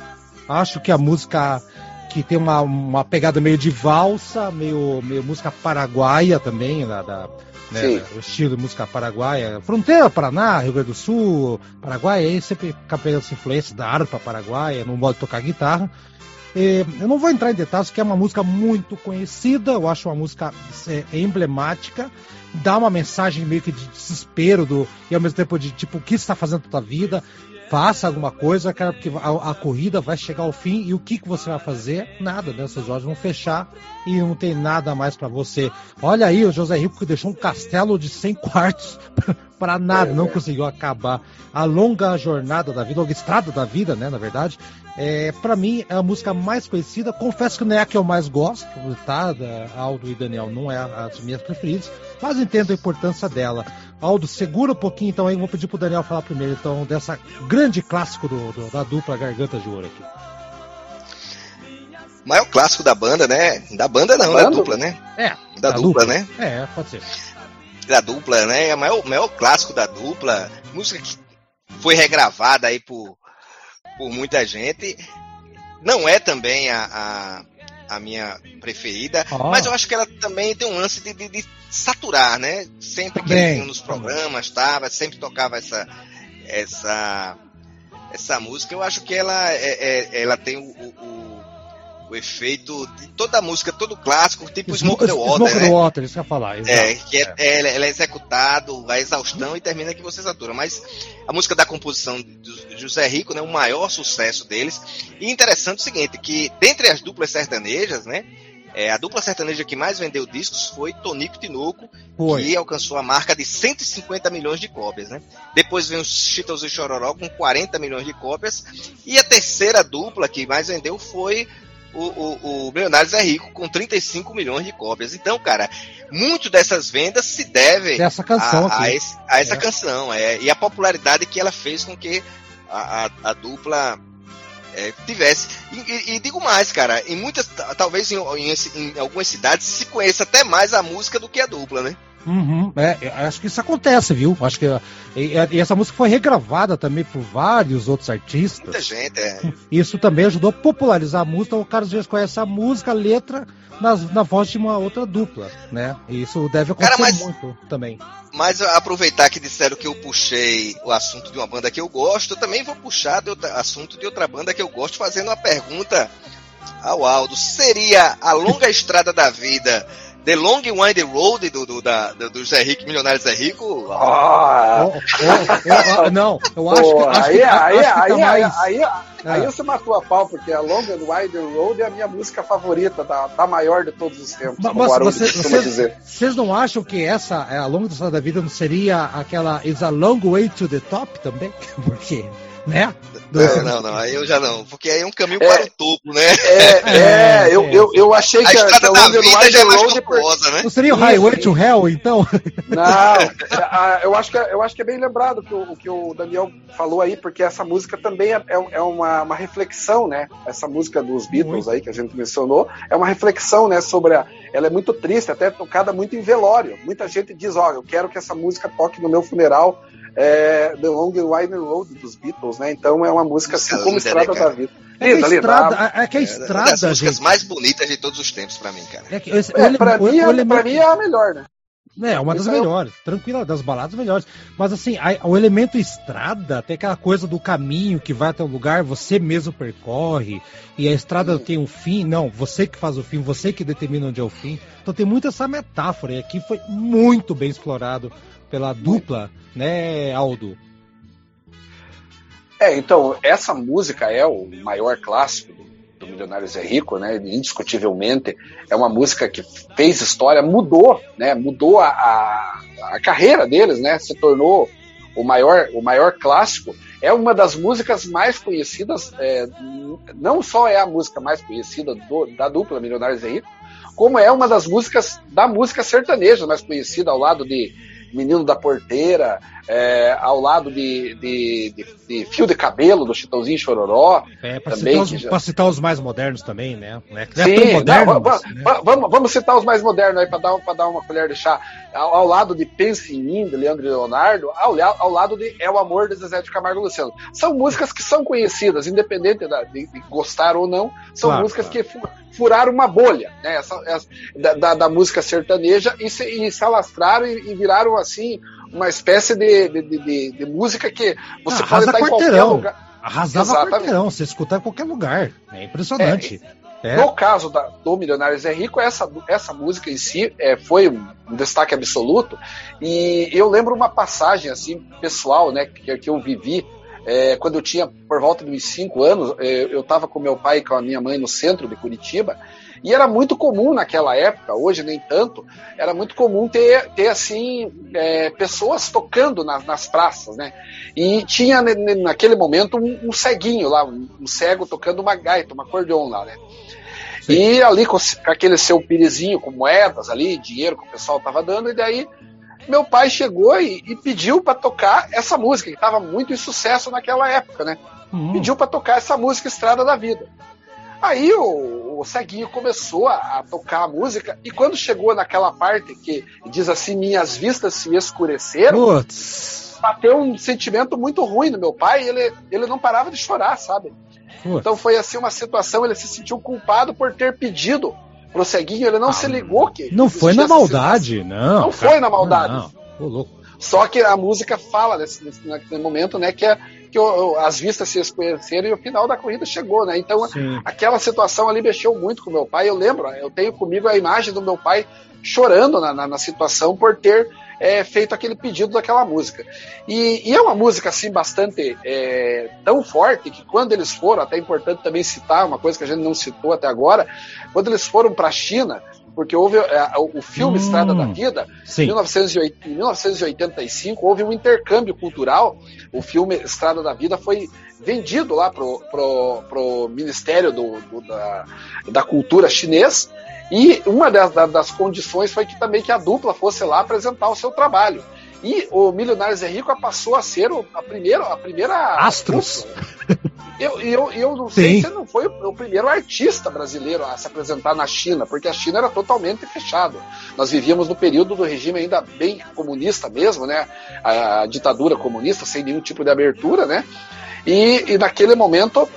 Acho que a música que tem uma, uma pegada meio de valsa, meio, meio música paraguaia também, da, da né, o estilo de música paraguaia. Fronteira, Paraná, Rio Grande do Sul, Paraguai, aí sempre fica pegando essa influência da harpa paraguaia, não modo de tocar guitarra. E, eu não vou entrar em detalhes, porque é uma música muito conhecida, eu acho uma música é, emblemática, dá uma mensagem meio que de desespero do, e ao mesmo tempo de tipo, o que você está fazendo na tua vida? Faça alguma coisa, cara, porque a, a, corrida vai chegar ao fim e o que, que você vai fazer? Nada, né? Seus olhos vão fechar e não tem nada mais para você. Olha aí, o José Rico que deixou um castelo de 100 quartos para nada, não conseguiu acabar. A longa jornada da vida, a longa estrada da vida, né, na verdade, é, para mim é a música mais conhecida. Confesso que não é a que eu mais gosto, tá? Da Aldo e Daniel não é as minhas preferidas, mas entendo a importância dela. Aldo, segura um pouquinho então aí, vou pedir pro Daniel falar primeiro então dessa grande clássico do, do da dupla Garganta de Ouro aqui. Maior clássico da banda, né? Da banda não, da, da dupla, né? É. Da, da dupla, dupla, né? É, pode ser. Da dupla, né? É o maior, maior clássico da dupla. Música que foi regravada aí por, por muita gente. Não é também a, a, a minha preferida, oh. mas eu acho que ela também tem um lance de, de, de saturar, né? Sempre que ele nos programas, tava, sempre tocava essa, essa, essa música. Eu acho que ela, é, é, ela tem o, o, o, efeito de toda a música, todo clássico, tipo Smoke, Smoke the Water. Smoke né? the Water, isso que eu ia falar. Exato, é, que é, é. Ela, é executado, a exaustão e termina que você satura. Mas a música da composição de José Rico, né, o maior sucesso deles. E interessante o seguinte, que dentre as duplas sertanejas, né? É, a dupla sertaneja que mais vendeu discos foi Tonico Tinoco, foi. que alcançou a marca de 150 milhões de cópias, né? Depois vem os Cheetos e Chororó com 40 milhões de cópias. E a terceira dupla que mais vendeu foi o, o, o Milionários é Rico com 35 milhões de cópias. Então, cara, muito dessas vendas se deve essa canção a, a, esse, a essa é. canção. É, e a popularidade que ela fez com que a, a, a dupla é, tivesse. E, e, e, digo mais, cara, em muitas, talvez em, em, em, algumas cidades se conheça até mais a música do que a dupla, né? Uhum, é, acho que isso acontece, viu? Acho que e, e essa música foi regravada também por vários outros artistas. Muita gente, é. Isso também ajudou a popularizar a música. O cara às vezes conhece a música, a letra, nas, na voz de uma outra dupla, né? E isso deve acontecer cara, mas, muito também. Mas aproveitar que disseram que eu puxei o assunto de uma banda que eu gosto, eu também vou puxar o assunto de outra banda que eu gosto, fazendo uma pergunta ao Aldo. Seria a longa estrada da vida The Long Wind Road do, do, da, do Zé Rico, Milionário Zé Rico. Oh, oh, oh, não, eu acho que. Acho aí, que, aí, acho aí, que tá aí, mais... aí, você matou a pau, porque a Long and Wide Road é a minha música favorita, da, da maior de todos os tempos. Mas, mas você, vocês, vocês não acham que essa, a longa da vida, não seria aquela Is a Long Way to the Top também? Porque né? Do... É, não, não, aí eu já não, porque aí é um caminho é, para o topo, né? É, é, eu, eu, eu achei a que a, que a Long Wide é Road é né? Não seria o Highway to Hell, então? Não, eu acho que, eu acho que é bem lembrado que o que o Daniel falou aí, porque essa música também é, é uma, uma reflexão, né? Essa música dos Beatles muito. aí que a gente mencionou, é uma reflexão, né, sobre a, ela é muito triste, até tocada muito em velório. Muita gente diz, ó, oh, eu quero que essa música toque no meu funeral, é, The Long and Wide Road dos Beatles, né? Então é uma música assim como né, Estrada da Vida. É que a estrada, é que a estrada, é das músicas gente... mais bonitas de todos os tempos para mim, cara. É que esse, é, pra, mim, é, pra mim é a melhor, né? É, uma das melhores, é... tranquila, das baladas melhores. Mas assim, a, o elemento estrada, tem aquela coisa do caminho que vai até o lugar, você mesmo percorre, e a estrada Sim. tem um fim. Não, você que faz o fim, você que determina onde é o fim. Então tem muito essa metáfora, e aqui foi muito bem explorado pela dupla, né, Aldo? É, então, essa música é o maior clássico do, Milionários é Rico, né? Indiscutivelmente. É uma música que fez história, mudou, né? Mudou a, a, a carreira deles, né? Se tornou o maior, o maior clássico. É uma das músicas mais conhecidas, é, não só é a música mais conhecida do, da dupla Milionários é Rico, como é uma das músicas da música sertaneja mais conhecida ao lado de Menino da Porteira, é, ao lado de, de, de, de, Fio de Cabelo, do Chitãozinho Chororó. É, para citar, os, já... citar os mais modernos também, né? É Sim, moderno, não, mas, né? vamos, vamos citar os mais modernos aí para dar, dar uma colher de chá. Ao, ao, lado de Pense em Mim, de Leandro e Leonardo, ao, ao lado de É o Amor, de Zezé de Camargo e Luciano. São músicas que são conhecidas, independente da, de, de, gostar ou não, são claro, músicas claro. que furaram uma bolha né? Essa, essa da, da, da, música sertaneja e se, e se alastraram e, e viraram assim uma espécie de, de, de, de música que você pode estar em qualquer lugar. Arrasava Exatamente. quarteirão, você escutar em qualquer lugar. É impressionante. É, é. No caso da, do Milionários é Rico, essa, essa música em si é, foi um, destaque absoluto. E eu lembro uma passagem assim pessoal, né, que, que eu vivi é, quando eu tinha por volta de uns 5 anos. É, eu estava com meu pai e com a minha mãe no centro de Curitiba e era muito comum naquela época, hoje nem tanto, era muito comum ter, ter assim, é, pessoas tocando nas, nas praças, né? E tinha naquele momento um, um ceguinho lá, um, um, cego tocando uma gaita, um acordeon lá, né? Sim. E ali com, com aquele seu pirizinho com moedas ali, dinheiro que o pessoal tava dando, e daí meu pai chegou e, e pediu para tocar essa música, que estava muito em sucesso naquela época, né? Uhum. Pediu para tocar essa música Estrada da Vida. Aí o, o Ceguinho começou a, a, tocar a música, e quando chegou naquela parte que diz assim: Minhas vistas se escureceram, Putz. bateu um sentimento muito ruim no meu pai, ele, ele não parava de chorar, sabe? Então foi assim uma situação, ele se sentiu culpado por ter pedido pro Ceguinho, ele não ah, se ligou que. Não foi na maldade, não. Não foi na maldade. Não, não. Só que a música fala nesse, nesse momento, né, que é que as vistas se escureceram e o final da corrida chegou, né? Então, Sim. aquela situação ali mexeu muito com meu pai. Eu lembro, eu tenho comigo a imagem do meu pai chorando na, na, na situação por ter é, feito aquele pedido daquela música. E, e é uma música assim bastante é, tão forte que quando eles foram, até é importante também citar uma coisa que a gente não citou até agora, quando eles foram para a China, porque houve é, o filme hum, Estrada da Vida, em 1985 houve um intercâmbio cultural. O filme Estrada da Vida foi vendido lá pro, pro, pro Ministério do, do da, da Cultura chinês e uma das, das, condições foi que também que a dupla fosse lá apresentar o seu trabalho. E o Milionários é Rico passou a ser a primeira, a primeira Astros. Eu, eu, eu não sei se não foi o, o, primeiro artista brasileiro a se apresentar na China, porque a China era totalmente fechada. Nós vivíamos no período do regime ainda bem comunista mesmo, né? A, a ditadura comunista, sem nenhum tipo de abertura, né? E, e naquele momento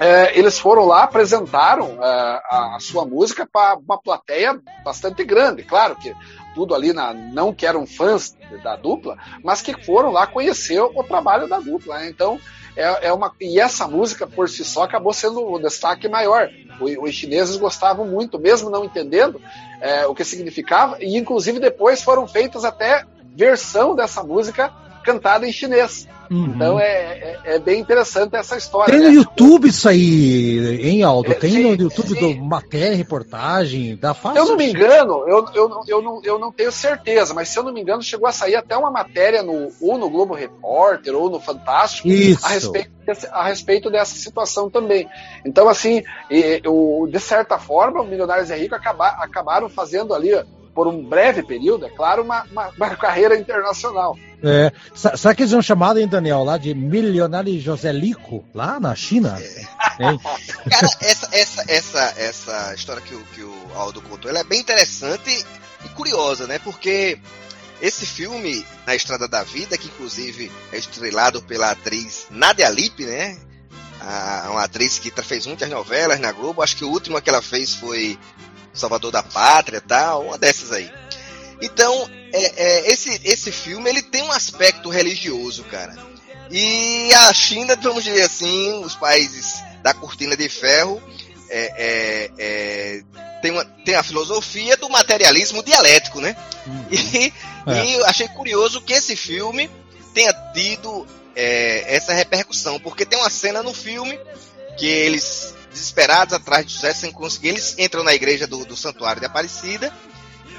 é, eles foram lá, apresentaram é, a, a, sua música para uma plateia bastante grande. Claro que tudo ali, na, não que eram fãs da dupla, mas que foram lá conhecer o, trabalho da dupla. Né? Então, é, é, uma, e essa música por si só acabou sendo o destaque maior. O, os chineses gostavam muito, mesmo não entendendo é, o que significava, e inclusive depois foram feitas até versão dessa música cantada em chinês. Uhum. Então é, é, é, bem interessante essa história. Tem no né? YouTube isso aí, hein, Aldo? É, Tem sim, no YouTube sim. do matéria, reportagem, da fácil. Eu não me engano, eu, eu, eu, não, eu não tenho certeza, mas se eu não me engano, chegou a sair até uma matéria no, ou no Globo Repórter ou no Fantástico a respeito, desse, a respeito dessa situação também. Então, assim, eu, de certa forma, o Milionários é Rico acabar, acabaram fazendo ali por um breve período, é claro, uma, uma, uma carreira internacional. É, sabe que eles são chamados, hein, Daniel, lá de milionário Joselico, lá na China? É. Cara, essa, essa, essa, essa história que o, que o Aldo contou, ela é bem interessante e curiosa, né? Porque esse filme, Na Estrada da Vida, que inclusive é estrelado pela atriz Nadia Lippe, né? A, uma atriz que fez muitas novelas na Globo, acho que a última que ela fez foi Salvador da Pátria tal, uma dessas aí. Então, é, é, esse, esse filme ele tem um aspecto religioso, cara. E a China, vamos dizer assim, os países da cortina de ferro, é, é, é tem, uma, tem a filosofia do materialismo dialético, né? Uhum. E, é. e eu achei curioso que esse filme tenha tido é, essa repercussão, porque tem uma cena no filme que eles desesperados atrás de José sem conseguir. Eles entram na igreja do, do Santuário de Aparecida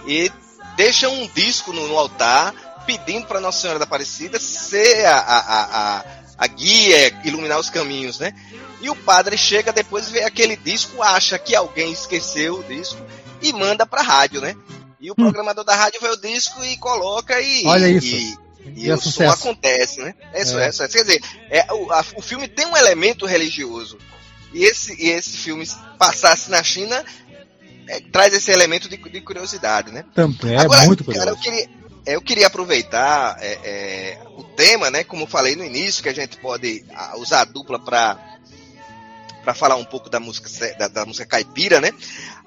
e deixam um disco no, no altar pedindo para Nossa Senhora da Aparecida ser a, a, a, a, guia, iluminar os caminhos, né? E o padre chega depois, vê aquele disco, acha que alguém esqueceu o disco e manda para a rádio, né? E o hum. programador da rádio vê o disco e coloca e. Olha isso. E, e, e o som acontece, né? É isso, é. é isso. Quer dizer, é, o, a, o filme tem um elemento religioso e esse, e esse filme passasse na China, é, traz esse elemento de, de curiosidade, né? Também, é Agora, muito curioso. Cara, eu queria, eu queria aproveitar é, é, o tema, né? Como falei no início, que a gente pode usar a dupla para para falar um pouco da música da, da, música caipira, né?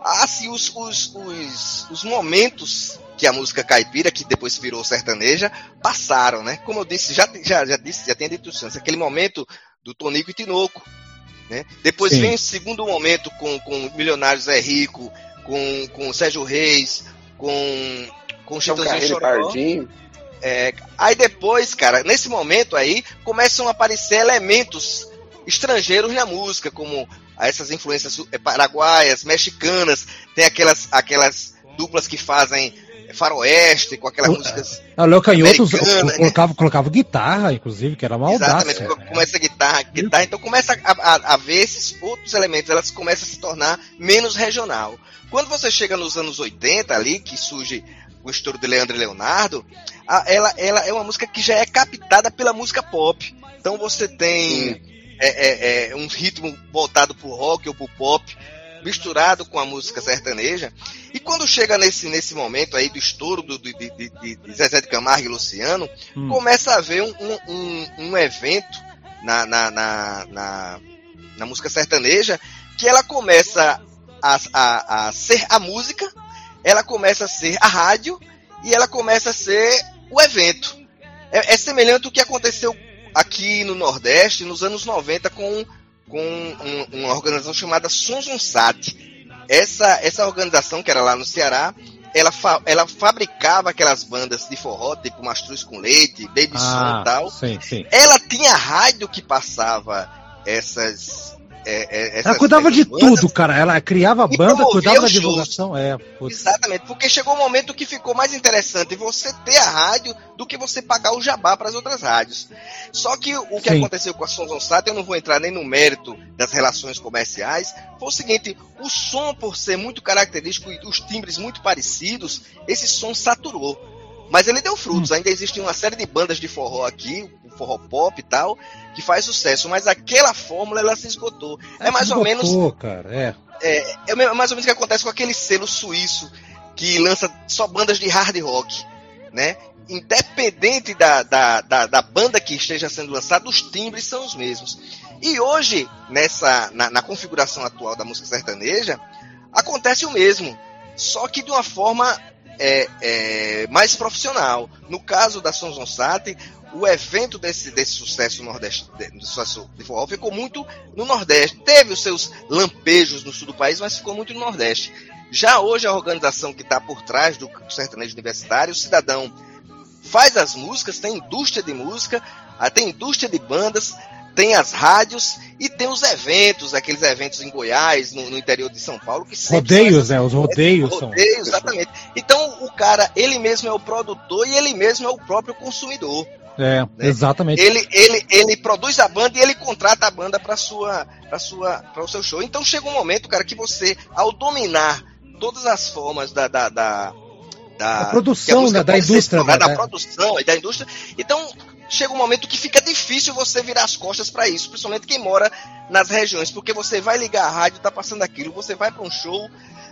Assim, os, os, os, os, momentos que a música caipira, que depois virou sertaneja, passaram, né? Como eu disse, já, já, já disse, já tinha dito antes, aquele momento do Tonico e Tinoco, né? Depois Sim. vem o segundo momento com, com Milionários é Rico, com, com Sérgio Reis, com, com Chitãozinho Chororó. É, aí depois, cara, nesse momento aí, começam a aparecer elementos estrangeiros na música, como essas influências é, paraguaias, mexicanas, tem aquelas, aquelas duplas que fazem faroeste, com aquelas o, músicas. A Léo Canhoto colocava, né? colocava guitarra, inclusive, que era maldade. Exatamente, começa guitarra, guitarra, então começa a, a, a, ver esses outros elementos, elas começam a se tornar menos regional. Quando você chega nos anos 80 ali, que surge o estouro de Leandro e Leonardo, a, ela, ela é uma música que já é captada pela música pop. Então você tem é, é, é, um ritmo voltado pro rock ou pro pop, misturado com a música sertaneja. E quando chega nesse, nesse momento aí do estouro do, de, de, de, Zezé de Camargo e Luciano, hum. começa a haver um, um, um evento na, na, na, na, na música sertaneja que ela começa a, a, a ser a música, ela começa a ser a rádio e ela começa a ser o evento. É, é semelhante ao que aconteceu aqui no Nordeste nos anos 90 com com um, uma organização chamada Sonsonsat. Essa, essa organização, que era lá no Ceará, ela, fa ela fabricava aquelas bandas de forró, tipo Mastruz com Leite, Baby ah, e tal. Sim, sim. Ela tinha rádio que passava essas é, é, ela cuidava de bandas, tudo, cara. Ela criava a banda, cuidava da divulgação. É, Exatamente, porque chegou um momento que ficou mais interessante você ter a rádio do que você pagar o jabá para as outras rádios. Só que o que Sim. aconteceu com a Sons on eu não vou entrar nem no mérito das relações comerciais, foi o seguinte: o som, por ser muito característico e os timbres muito parecidos, esse som saturou. Mas ele deu frutos. Hum. Ainda existe uma série de bandas de forró aqui, forró pop e tal, que faz sucesso. Mas aquela fórmula ela se esgotou. É, é mais ou menos. Cara, é. É, é mais ou menos o que acontece com aquele selo suíço que lança só bandas de hard rock, né? Independente da, da, da, da banda que esteja sendo lançada, os timbres são os mesmos. E hoje, nessa na, na configuração atual da música sertaneja, acontece o mesmo, só que de uma forma é, é, mais profissional. No caso da Sons Sonsat, o evento desse, desse sucesso nordeste, de, sucesso de forró ficou muito no Nordeste. Teve os seus lampejos no sul do país, mas ficou muito no Nordeste. Já hoje a organização que está por trás do sertanejo universitário, o cidadão faz as músicas, tem indústria de música, tem indústria de bandas, tem as rádios e tem os eventos, aqueles eventos em Goiás, no, no interior de São Paulo, que Rodeios, né? Os rodeios, são. Rodeios, exatamente. Então o cara, ele mesmo é o produtor e ele mesmo é o próprio consumidor. É, né? exatamente. Ele, ele, ele produz a banda e ele contrata a banda para sua, para sua, para o seu show. Então chega um momento, cara, que você, ao dominar todas as formas da, da, da da, produção, né, da indústria. Né, da, da produção e da indústria. Então, chega um momento que fica difícil você virar as costas para isso, principalmente quem mora nas regiões, porque você vai ligar a rádio, tá passando aquilo, você vai para um show,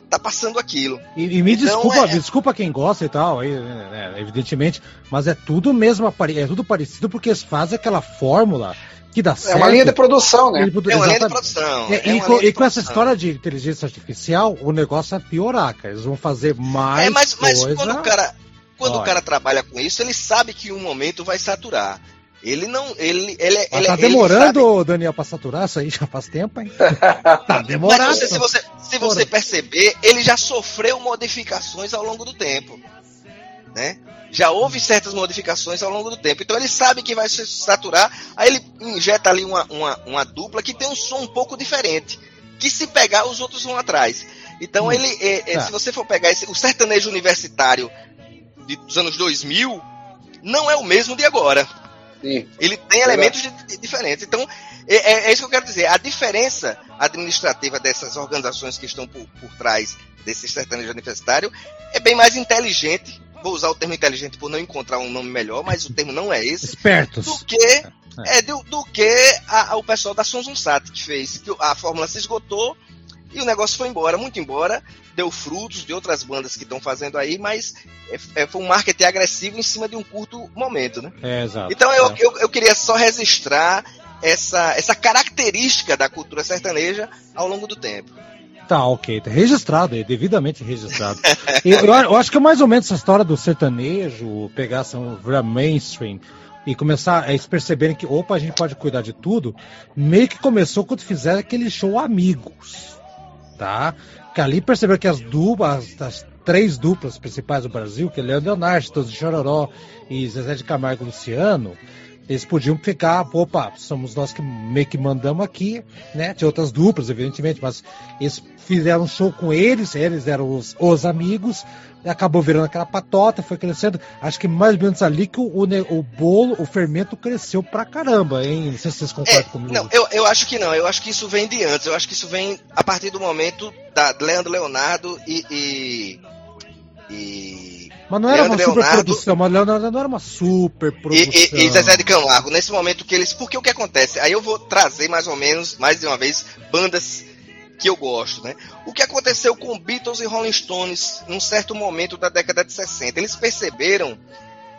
tá passando aquilo. E, e me então, desculpa, é... desculpa quem gosta e tal, aí, é, evidentemente, mas é tudo mesmo, é tudo parecido porque eles fazem aquela fórmula que dá certo. É uma linha de produção, né? É uma linha de produção. É, e, com, e com essa história de inteligência artificial, o negócio é piorar, cara. Eles vão fazer mais. É, mas, mas coisa... quando o cara quando Olha. o cara trabalha com isso, ele sabe que um momento vai saturar. Ele não. Ele, ele, ele tá demorando, Daniel, pra saturar isso aí já faz tempo, hein? tá demorando. Mas você, se você, se você perceber, ele já sofreu modificações ao longo do tempo. Né? Já houve certas modificações ao longo do tempo. Então ele sabe que vai se saturar. Aí ele injeta ali uma, uma, uma dupla que tem um som um pouco diferente. Que se pegar, os outros vão atrás. Então hum, ele, é, é, tá. se você for pegar esse, o sertanejo universitário de, dos anos 2000 não é o mesmo de agora. Sim. Ele tem elementos de, de, diferentes. Então, é, é, é, isso que eu quero dizer. A diferença administrativa dessas organizações que estão por, por trás desse sertanejo universitário é bem mais inteligente. Vou usar o termo inteligente por não encontrar um nome melhor, mas o termo não é esse. Espertos. Do que, é. é do, do, que a, a, o pessoal da Sonsunsat que fez. Que a fórmula se esgotou e o negócio foi embora, muito embora, deu frutos de outras bandas que estão fazendo aí, mas é, é, foi um marketing agressivo em cima de um curto momento, né? É, exato. Então eu, é. eu, eu queria só registrar essa, essa característica da cultura sertaneja ao longo do tempo. Tá, ok. Tá registrado, é devidamente registrado. eu, eu, acho que é mais ou menos essa história do sertanejo, pegar essa mainstream e começar a eles perceberem que, opa, a gente pode cuidar de tudo, meio que começou quando fizeram aquele show Amigos tá? Que ali percebeu que as duplas, as três duplas principais do Brasil, que é Leandro Leonardo, Todos de Chororó e Zezé de Camargo Luciano, eles podiam ficar, opa, somos nós que meio que mandamos aqui, né? Tinha outras duplas, evidentemente, mas eles fizeram um show com eles, eles eram os, os amigos, acabou virando aquela patota, foi crescendo. Acho que mais ou menos ali que o, o, o bolo, o fermento cresceu pra caramba, hein? Não sei se vocês concordam é, comigo. Não, eu, eu acho que não. Eu acho que isso vem de antes. Eu acho que isso vem a partir do momento da Leandro Leonardo e. e, e... Mas não era Leandro uma super Leonardo, produção, mas Leonardo não era uma super produção. E, e, e Zezé de Camargo, nesse momento que eles. Porque o que acontece? Aí eu vou trazer mais ou menos, mais de uma vez, bandas que eu gosto, né? O que aconteceu com Beatles e Rolling Stones num certo momento da década de 60? Eles perceberam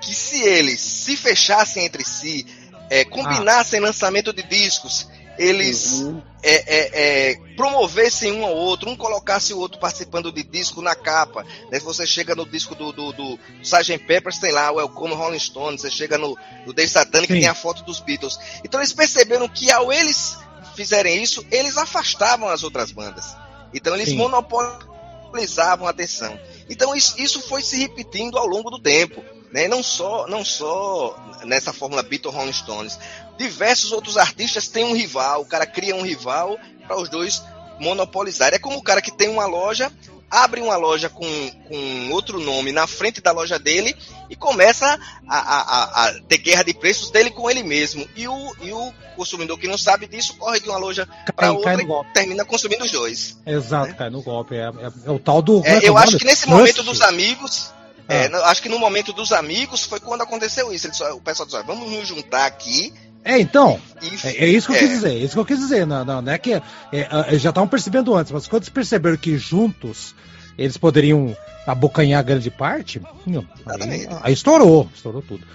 que se eles se fechassem entre si, é, combinassem ah. lançamento de discos, eles uhum. é, é, é, promovessem um ao outro, um colocasse o outro participando de disco na capa. Né? Você chega no disco do, do, do Sgt. Peppers, tem lá o Welcome Rolling Stones, você chega no, no Satanic, tem a foto dos Beatles. Então eles perceberam que ao eles fizerem isso, eles afastavam as outras bandas. Então eles Sim. monopolizavam a atenção. Então isso, isso foi se repetindo ao longo do tempo. Né? Não só não só nessa fórmula Beatles Rolling Stones. Diversos outros artistas têm um rival, o cara cria um rival para os dois monopolizar. É como o cara que tem uma loja, abre uma loja com, com outro nome na frente da loja dele e começa a, a, a, ter guerra de preços dele com ele mesmo. E o, e o consumidor que não sabe disso corre de uma loja para outra e termina consumindo os dois. Exato, né? cai no golpe. É, é, é o tal do. É, eu acho que nesse momento dos amigos. É, ah. acho que no momento dos amigos foi quando aconteceu isso. Eles, o pessoal disse: vamos nos juntar aqui é, então. É, é, isso que eu quis é. dizer. É isso que eu quis dizer. Não, não, não é que. É, é já estavam percebendo antes, mas quando eles perceberam que juntos eles poderiam abocanhar grande parte, aí, aí estourou. Estourou tudo.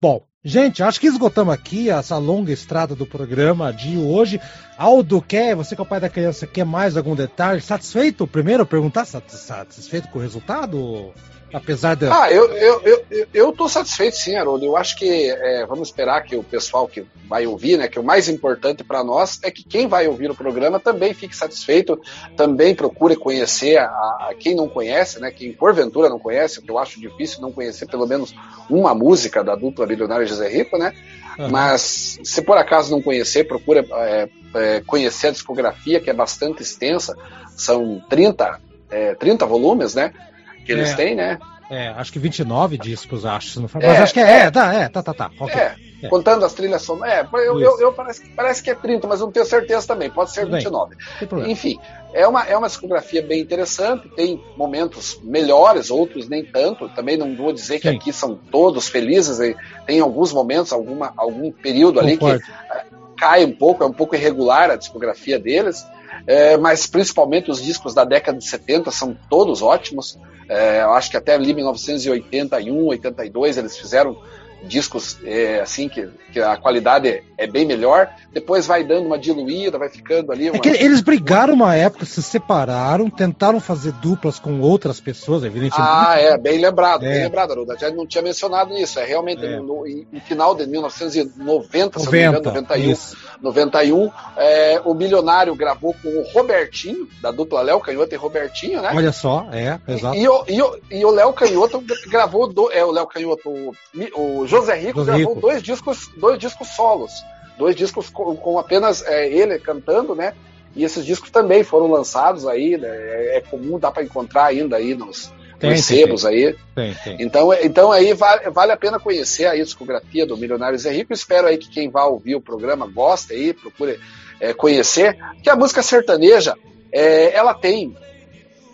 Bom, gente, acho que esgotamos aqui essa longa estrada do programa de hoje. Aldo, quer, você que é o pai da criança, quer mais algum detalhe? Satisfeito? Primeiro, perguntar, satisfeito com o resultado? Apesar da. Ah, eu, eu, eu, eu tô satisfeito sim, Haroldo. Eu acho que é, vamos esperar que o pessoal que vai ouvir, né? Que o mais importante para nós é que quem vai ouvir o programa também fique satisfeito, também procure conhecer a, a, quem não conhece, né? Quem porventura não conhece, que eu acho difícil não conhecer pelo menos uma música da dupla Bilionário José Rico, né? Uhum. Mas se por acaso não conhecer, procure é, é, conhecer a discografia, que é bastante extensa, são 30, é, 30 volumes, né? que eles é, têm, né? É, acho que 29 discos, acho. Não é, mas acho que é, é, tá, é, tá, tá, tá. Okay. É, é, contando as trilhas sonoras. É, eu, eu, eu, parece, parece que é 30, mas não tenho certeza também. Pode ser 29. Enfim, é uma, é uma discografia bem interessante, tem momentos melhores, outros nem tanto. Também não vou dizer que Sim. aqui são todos felizes, tem alguns momentos, alguma, algum período ali que cai um pouco, é um pouco irregular a discografia deles. É, mas principalmente os discos da década de 70 são todos ótimos. É, eu acho que até ali 1981, 82 eles fizeram discos é, assim que, que, a qualidade é, bem melhor. Depois vai dando uma diluída, vai ficando ali. Uma... É que eles brigaram uma época, se separaram, tentaram fazer duplas com outras pessoas, evidentemente. Ah, é, bem lembrado, é. bem lembrado, Aruda. Já não tinha mencionado isso. É realmente é. no, no, final de 1990, 90, se não me engano, 91. Isso. 91, é, o Milionário gravou com o Robertinho, da dupla Léo Canhoto e Robertinho, né? Olha só, é, exato. E, e, o, e, o, e o Léo Canhoto gravou, do, é, o Léo Canhoto, o, o José Rico José gravou Rico. dois discos, dois discos solos, dois discos com, com apenas é, ele cantando, né? E esses discos também foram lançados aí, né? é, é comum, dá para encontrar ainda aí nos, tem, nos sebos tem, aí. Tem, tem. Então, então aí vale, vale a pena conhecer a discografia do Milionário Zé Rico. Espero aí que quem vai ouvir o programa goste aí, procure é, conhecer. Que a música sertaneja, é, ela tem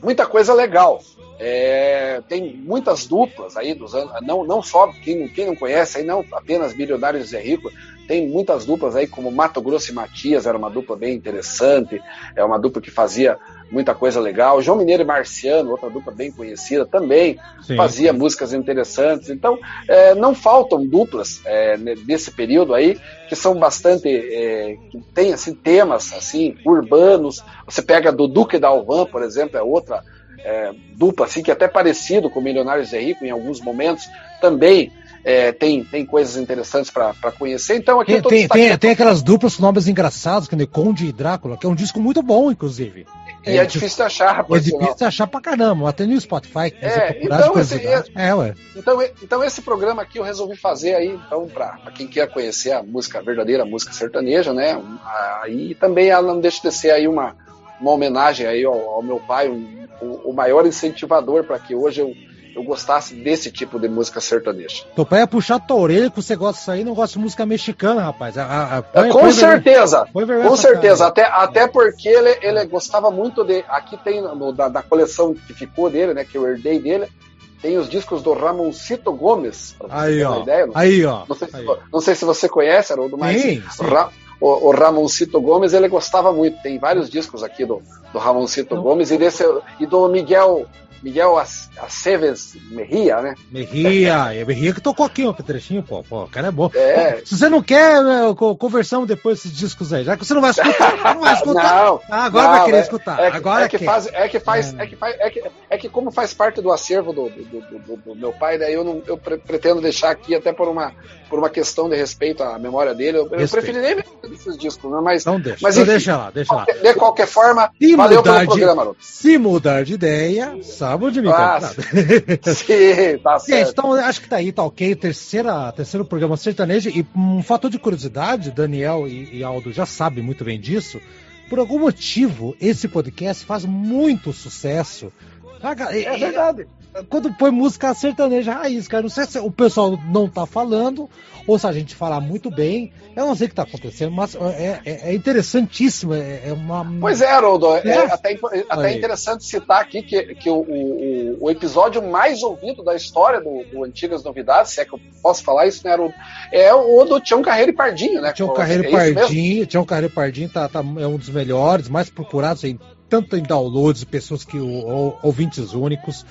muita coisa legal. É, tem muitas duplas aí dos anos, não, não só quem, quem não conhece, aí não apenas Milionários Zé Rico, tem muitas duplas aí, como Mato Grosso e Matias, era uma dupla bem interessante, é uma dupla que fazia muita coisa legal. João Mineiro e Marciano, outra dupla bem conhecida, também sim, fazia sim. músicas interessantes. Então, é, não faltam duplas é, nesse período aí que são bastante é, que tem assim temas assim urbanos. Você pega do Duque da Alvan, por exemplo, é outra é, dupla, assim, que é até parecido com Milionários Zé Rico em alguns momentos, também é, tem, tem coisas interessantes para conhecer. Então aqui tem, tem, tem, aquelas duplas com nomes engraçados, que nem Conde e Drácula, que é um disco muito bom, inclusive. E é, é difícil de achar, rapaz. É difícil de achar pra caramba, até no Spotify. É, então, esse, é, é, ué. Então, então esse programa aqui eu resolvi fazer aí, então, pra, pra quem quer conhecer a música a verdadeira, a música sertaneja, né? Aí também ela não deixa de ser aí uma, uma homenagem aí ao, ao meu pai, um, o, o maior incentivador para que hoje eu, eu gostasse desse tipo de música sertaneja. Teu pai é puxar tua orelha que você gosta disso aí, não gosta de música mexicana, rapaz. A, a, a, põe, com põe certeza, com certeza. Até, até porque ele, ele gostava muito de. Aqui tem no, da, da, coleção que ficou dele, né? Que eu herdei dele. Tem os discos do Ramoncito Gomes. Aí, ó. Ideia, não, aí, ó. Não sei, se, não sei se você conhece, Haroldo, mas sim, sim. Ra, o, o Ramoncito Gomes ele gostava muito. Tem vários discos aqui do, do Ramoncito Não. Gomes e, desse, e do Miguel Miguel Aceves Merria, né? Merria, é Merria que tocou aqui um trechinho, pô, pô, o cara é bom. É. Se você não quer, né, conversamos depois desses discos aí, já que você não vai escutar, não vai escutar. não, ah, agora não, vai querer é, escutar. É, agora é que faz, é que faz, é. é que faz, é que, é que como faz parte do acervo do, do, do, do meu pai, daí eu, não, eu pre pretendo deixar aqui até por uma, por uma questão de respeito à memória dele. Eu, eu preferi nem ver esses discos, né? mas, não deixa, mas enfim, deixa lá, deixa lá. De qualquer forma, se valeu pelo de, programa, Se mudar de ideia, sabe onde me ah, Sim, tá certo. Gente, então acho que tá aí, tá ok. Terceira, terceiro programa sertanejo. E um fator de curiosidade, Daniel e, e Aldo já sabem muito bem disso. Por algum motivo, esse podcast faz muito sucesso. É verdade quando põe música sertaneja raiz, cara. Não sei se o pessoal não tá falando, ou se a gente falar muito bem. Eu não sei o que tá acontecendo, mas é, é, é interessantíssimo. É, é, uma. Pois é, Haroldo. É, é até, até interessante citar aqui que, que o, o, o, episódio mais ouvido da história do, do, Antigas Novidades, se é que eu posso falar isso, né, Haroldo? É o do Tião Carreiro e Pardinho, né? Tião Carreiro e é Pardinho, Tião Carreiro e Pardinho tá, tá, é um dos melhores, mais procurados em tanto em downloads, pessoas que o, ouvintes únicos.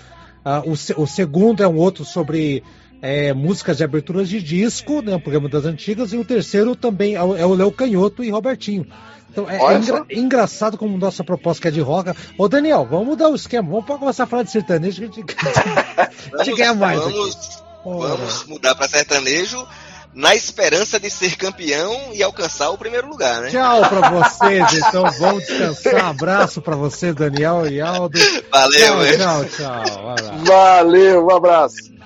Uh, o, o, segundo é um outro sobre é, músicas de aberturas de disco, né, um programa das antigas, e o terceiro também é o, é Léo Canhoto e Robertinho. Então é, é engra, engraçado como nossa proposta é de rock. Ô Daniel, vamos mudar o esquema, vamos começar a falar de sertanejo que a gente, a gente ganha mais. Vamos, vamos mudar para sertanejo na esperança de ser campeão e alcançar o primeiro lugar, né? Tchau para vocês, então vamos descansar. Um abraço para você, Daniel e Aldo. Valeu, tchau, tchau, tchau. Valeu, um abraço.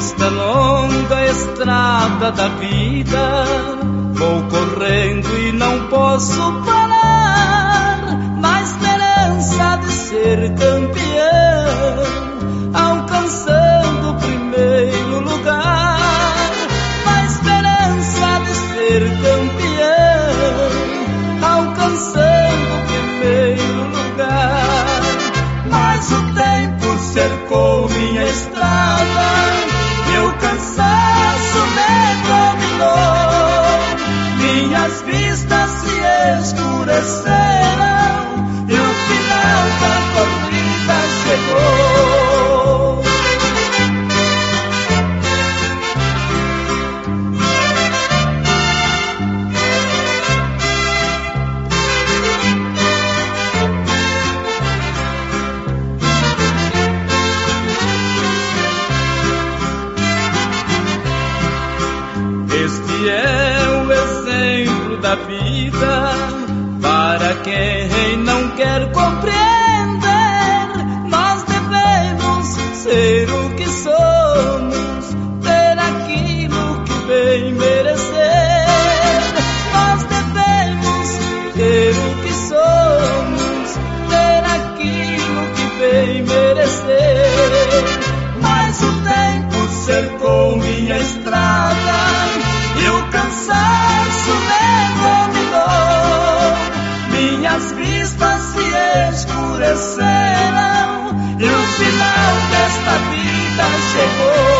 Nesta longa estrada da vida, vou correndo e não posso parar, na esperança de ser campeão, alcançando o primeiro lugar, na esperança de ser campeão, alcançando o primeiro lugar. Mas o tempo cercou escureceram e o final da corrida compreender. Devemos ser o que somos, ter aquilo que bem merecer. Nós devemos ter o que somos, ter aquilo que bem merecer. Mas o tempo cercou minha estrada e o cansaço e o final desta vida chegou.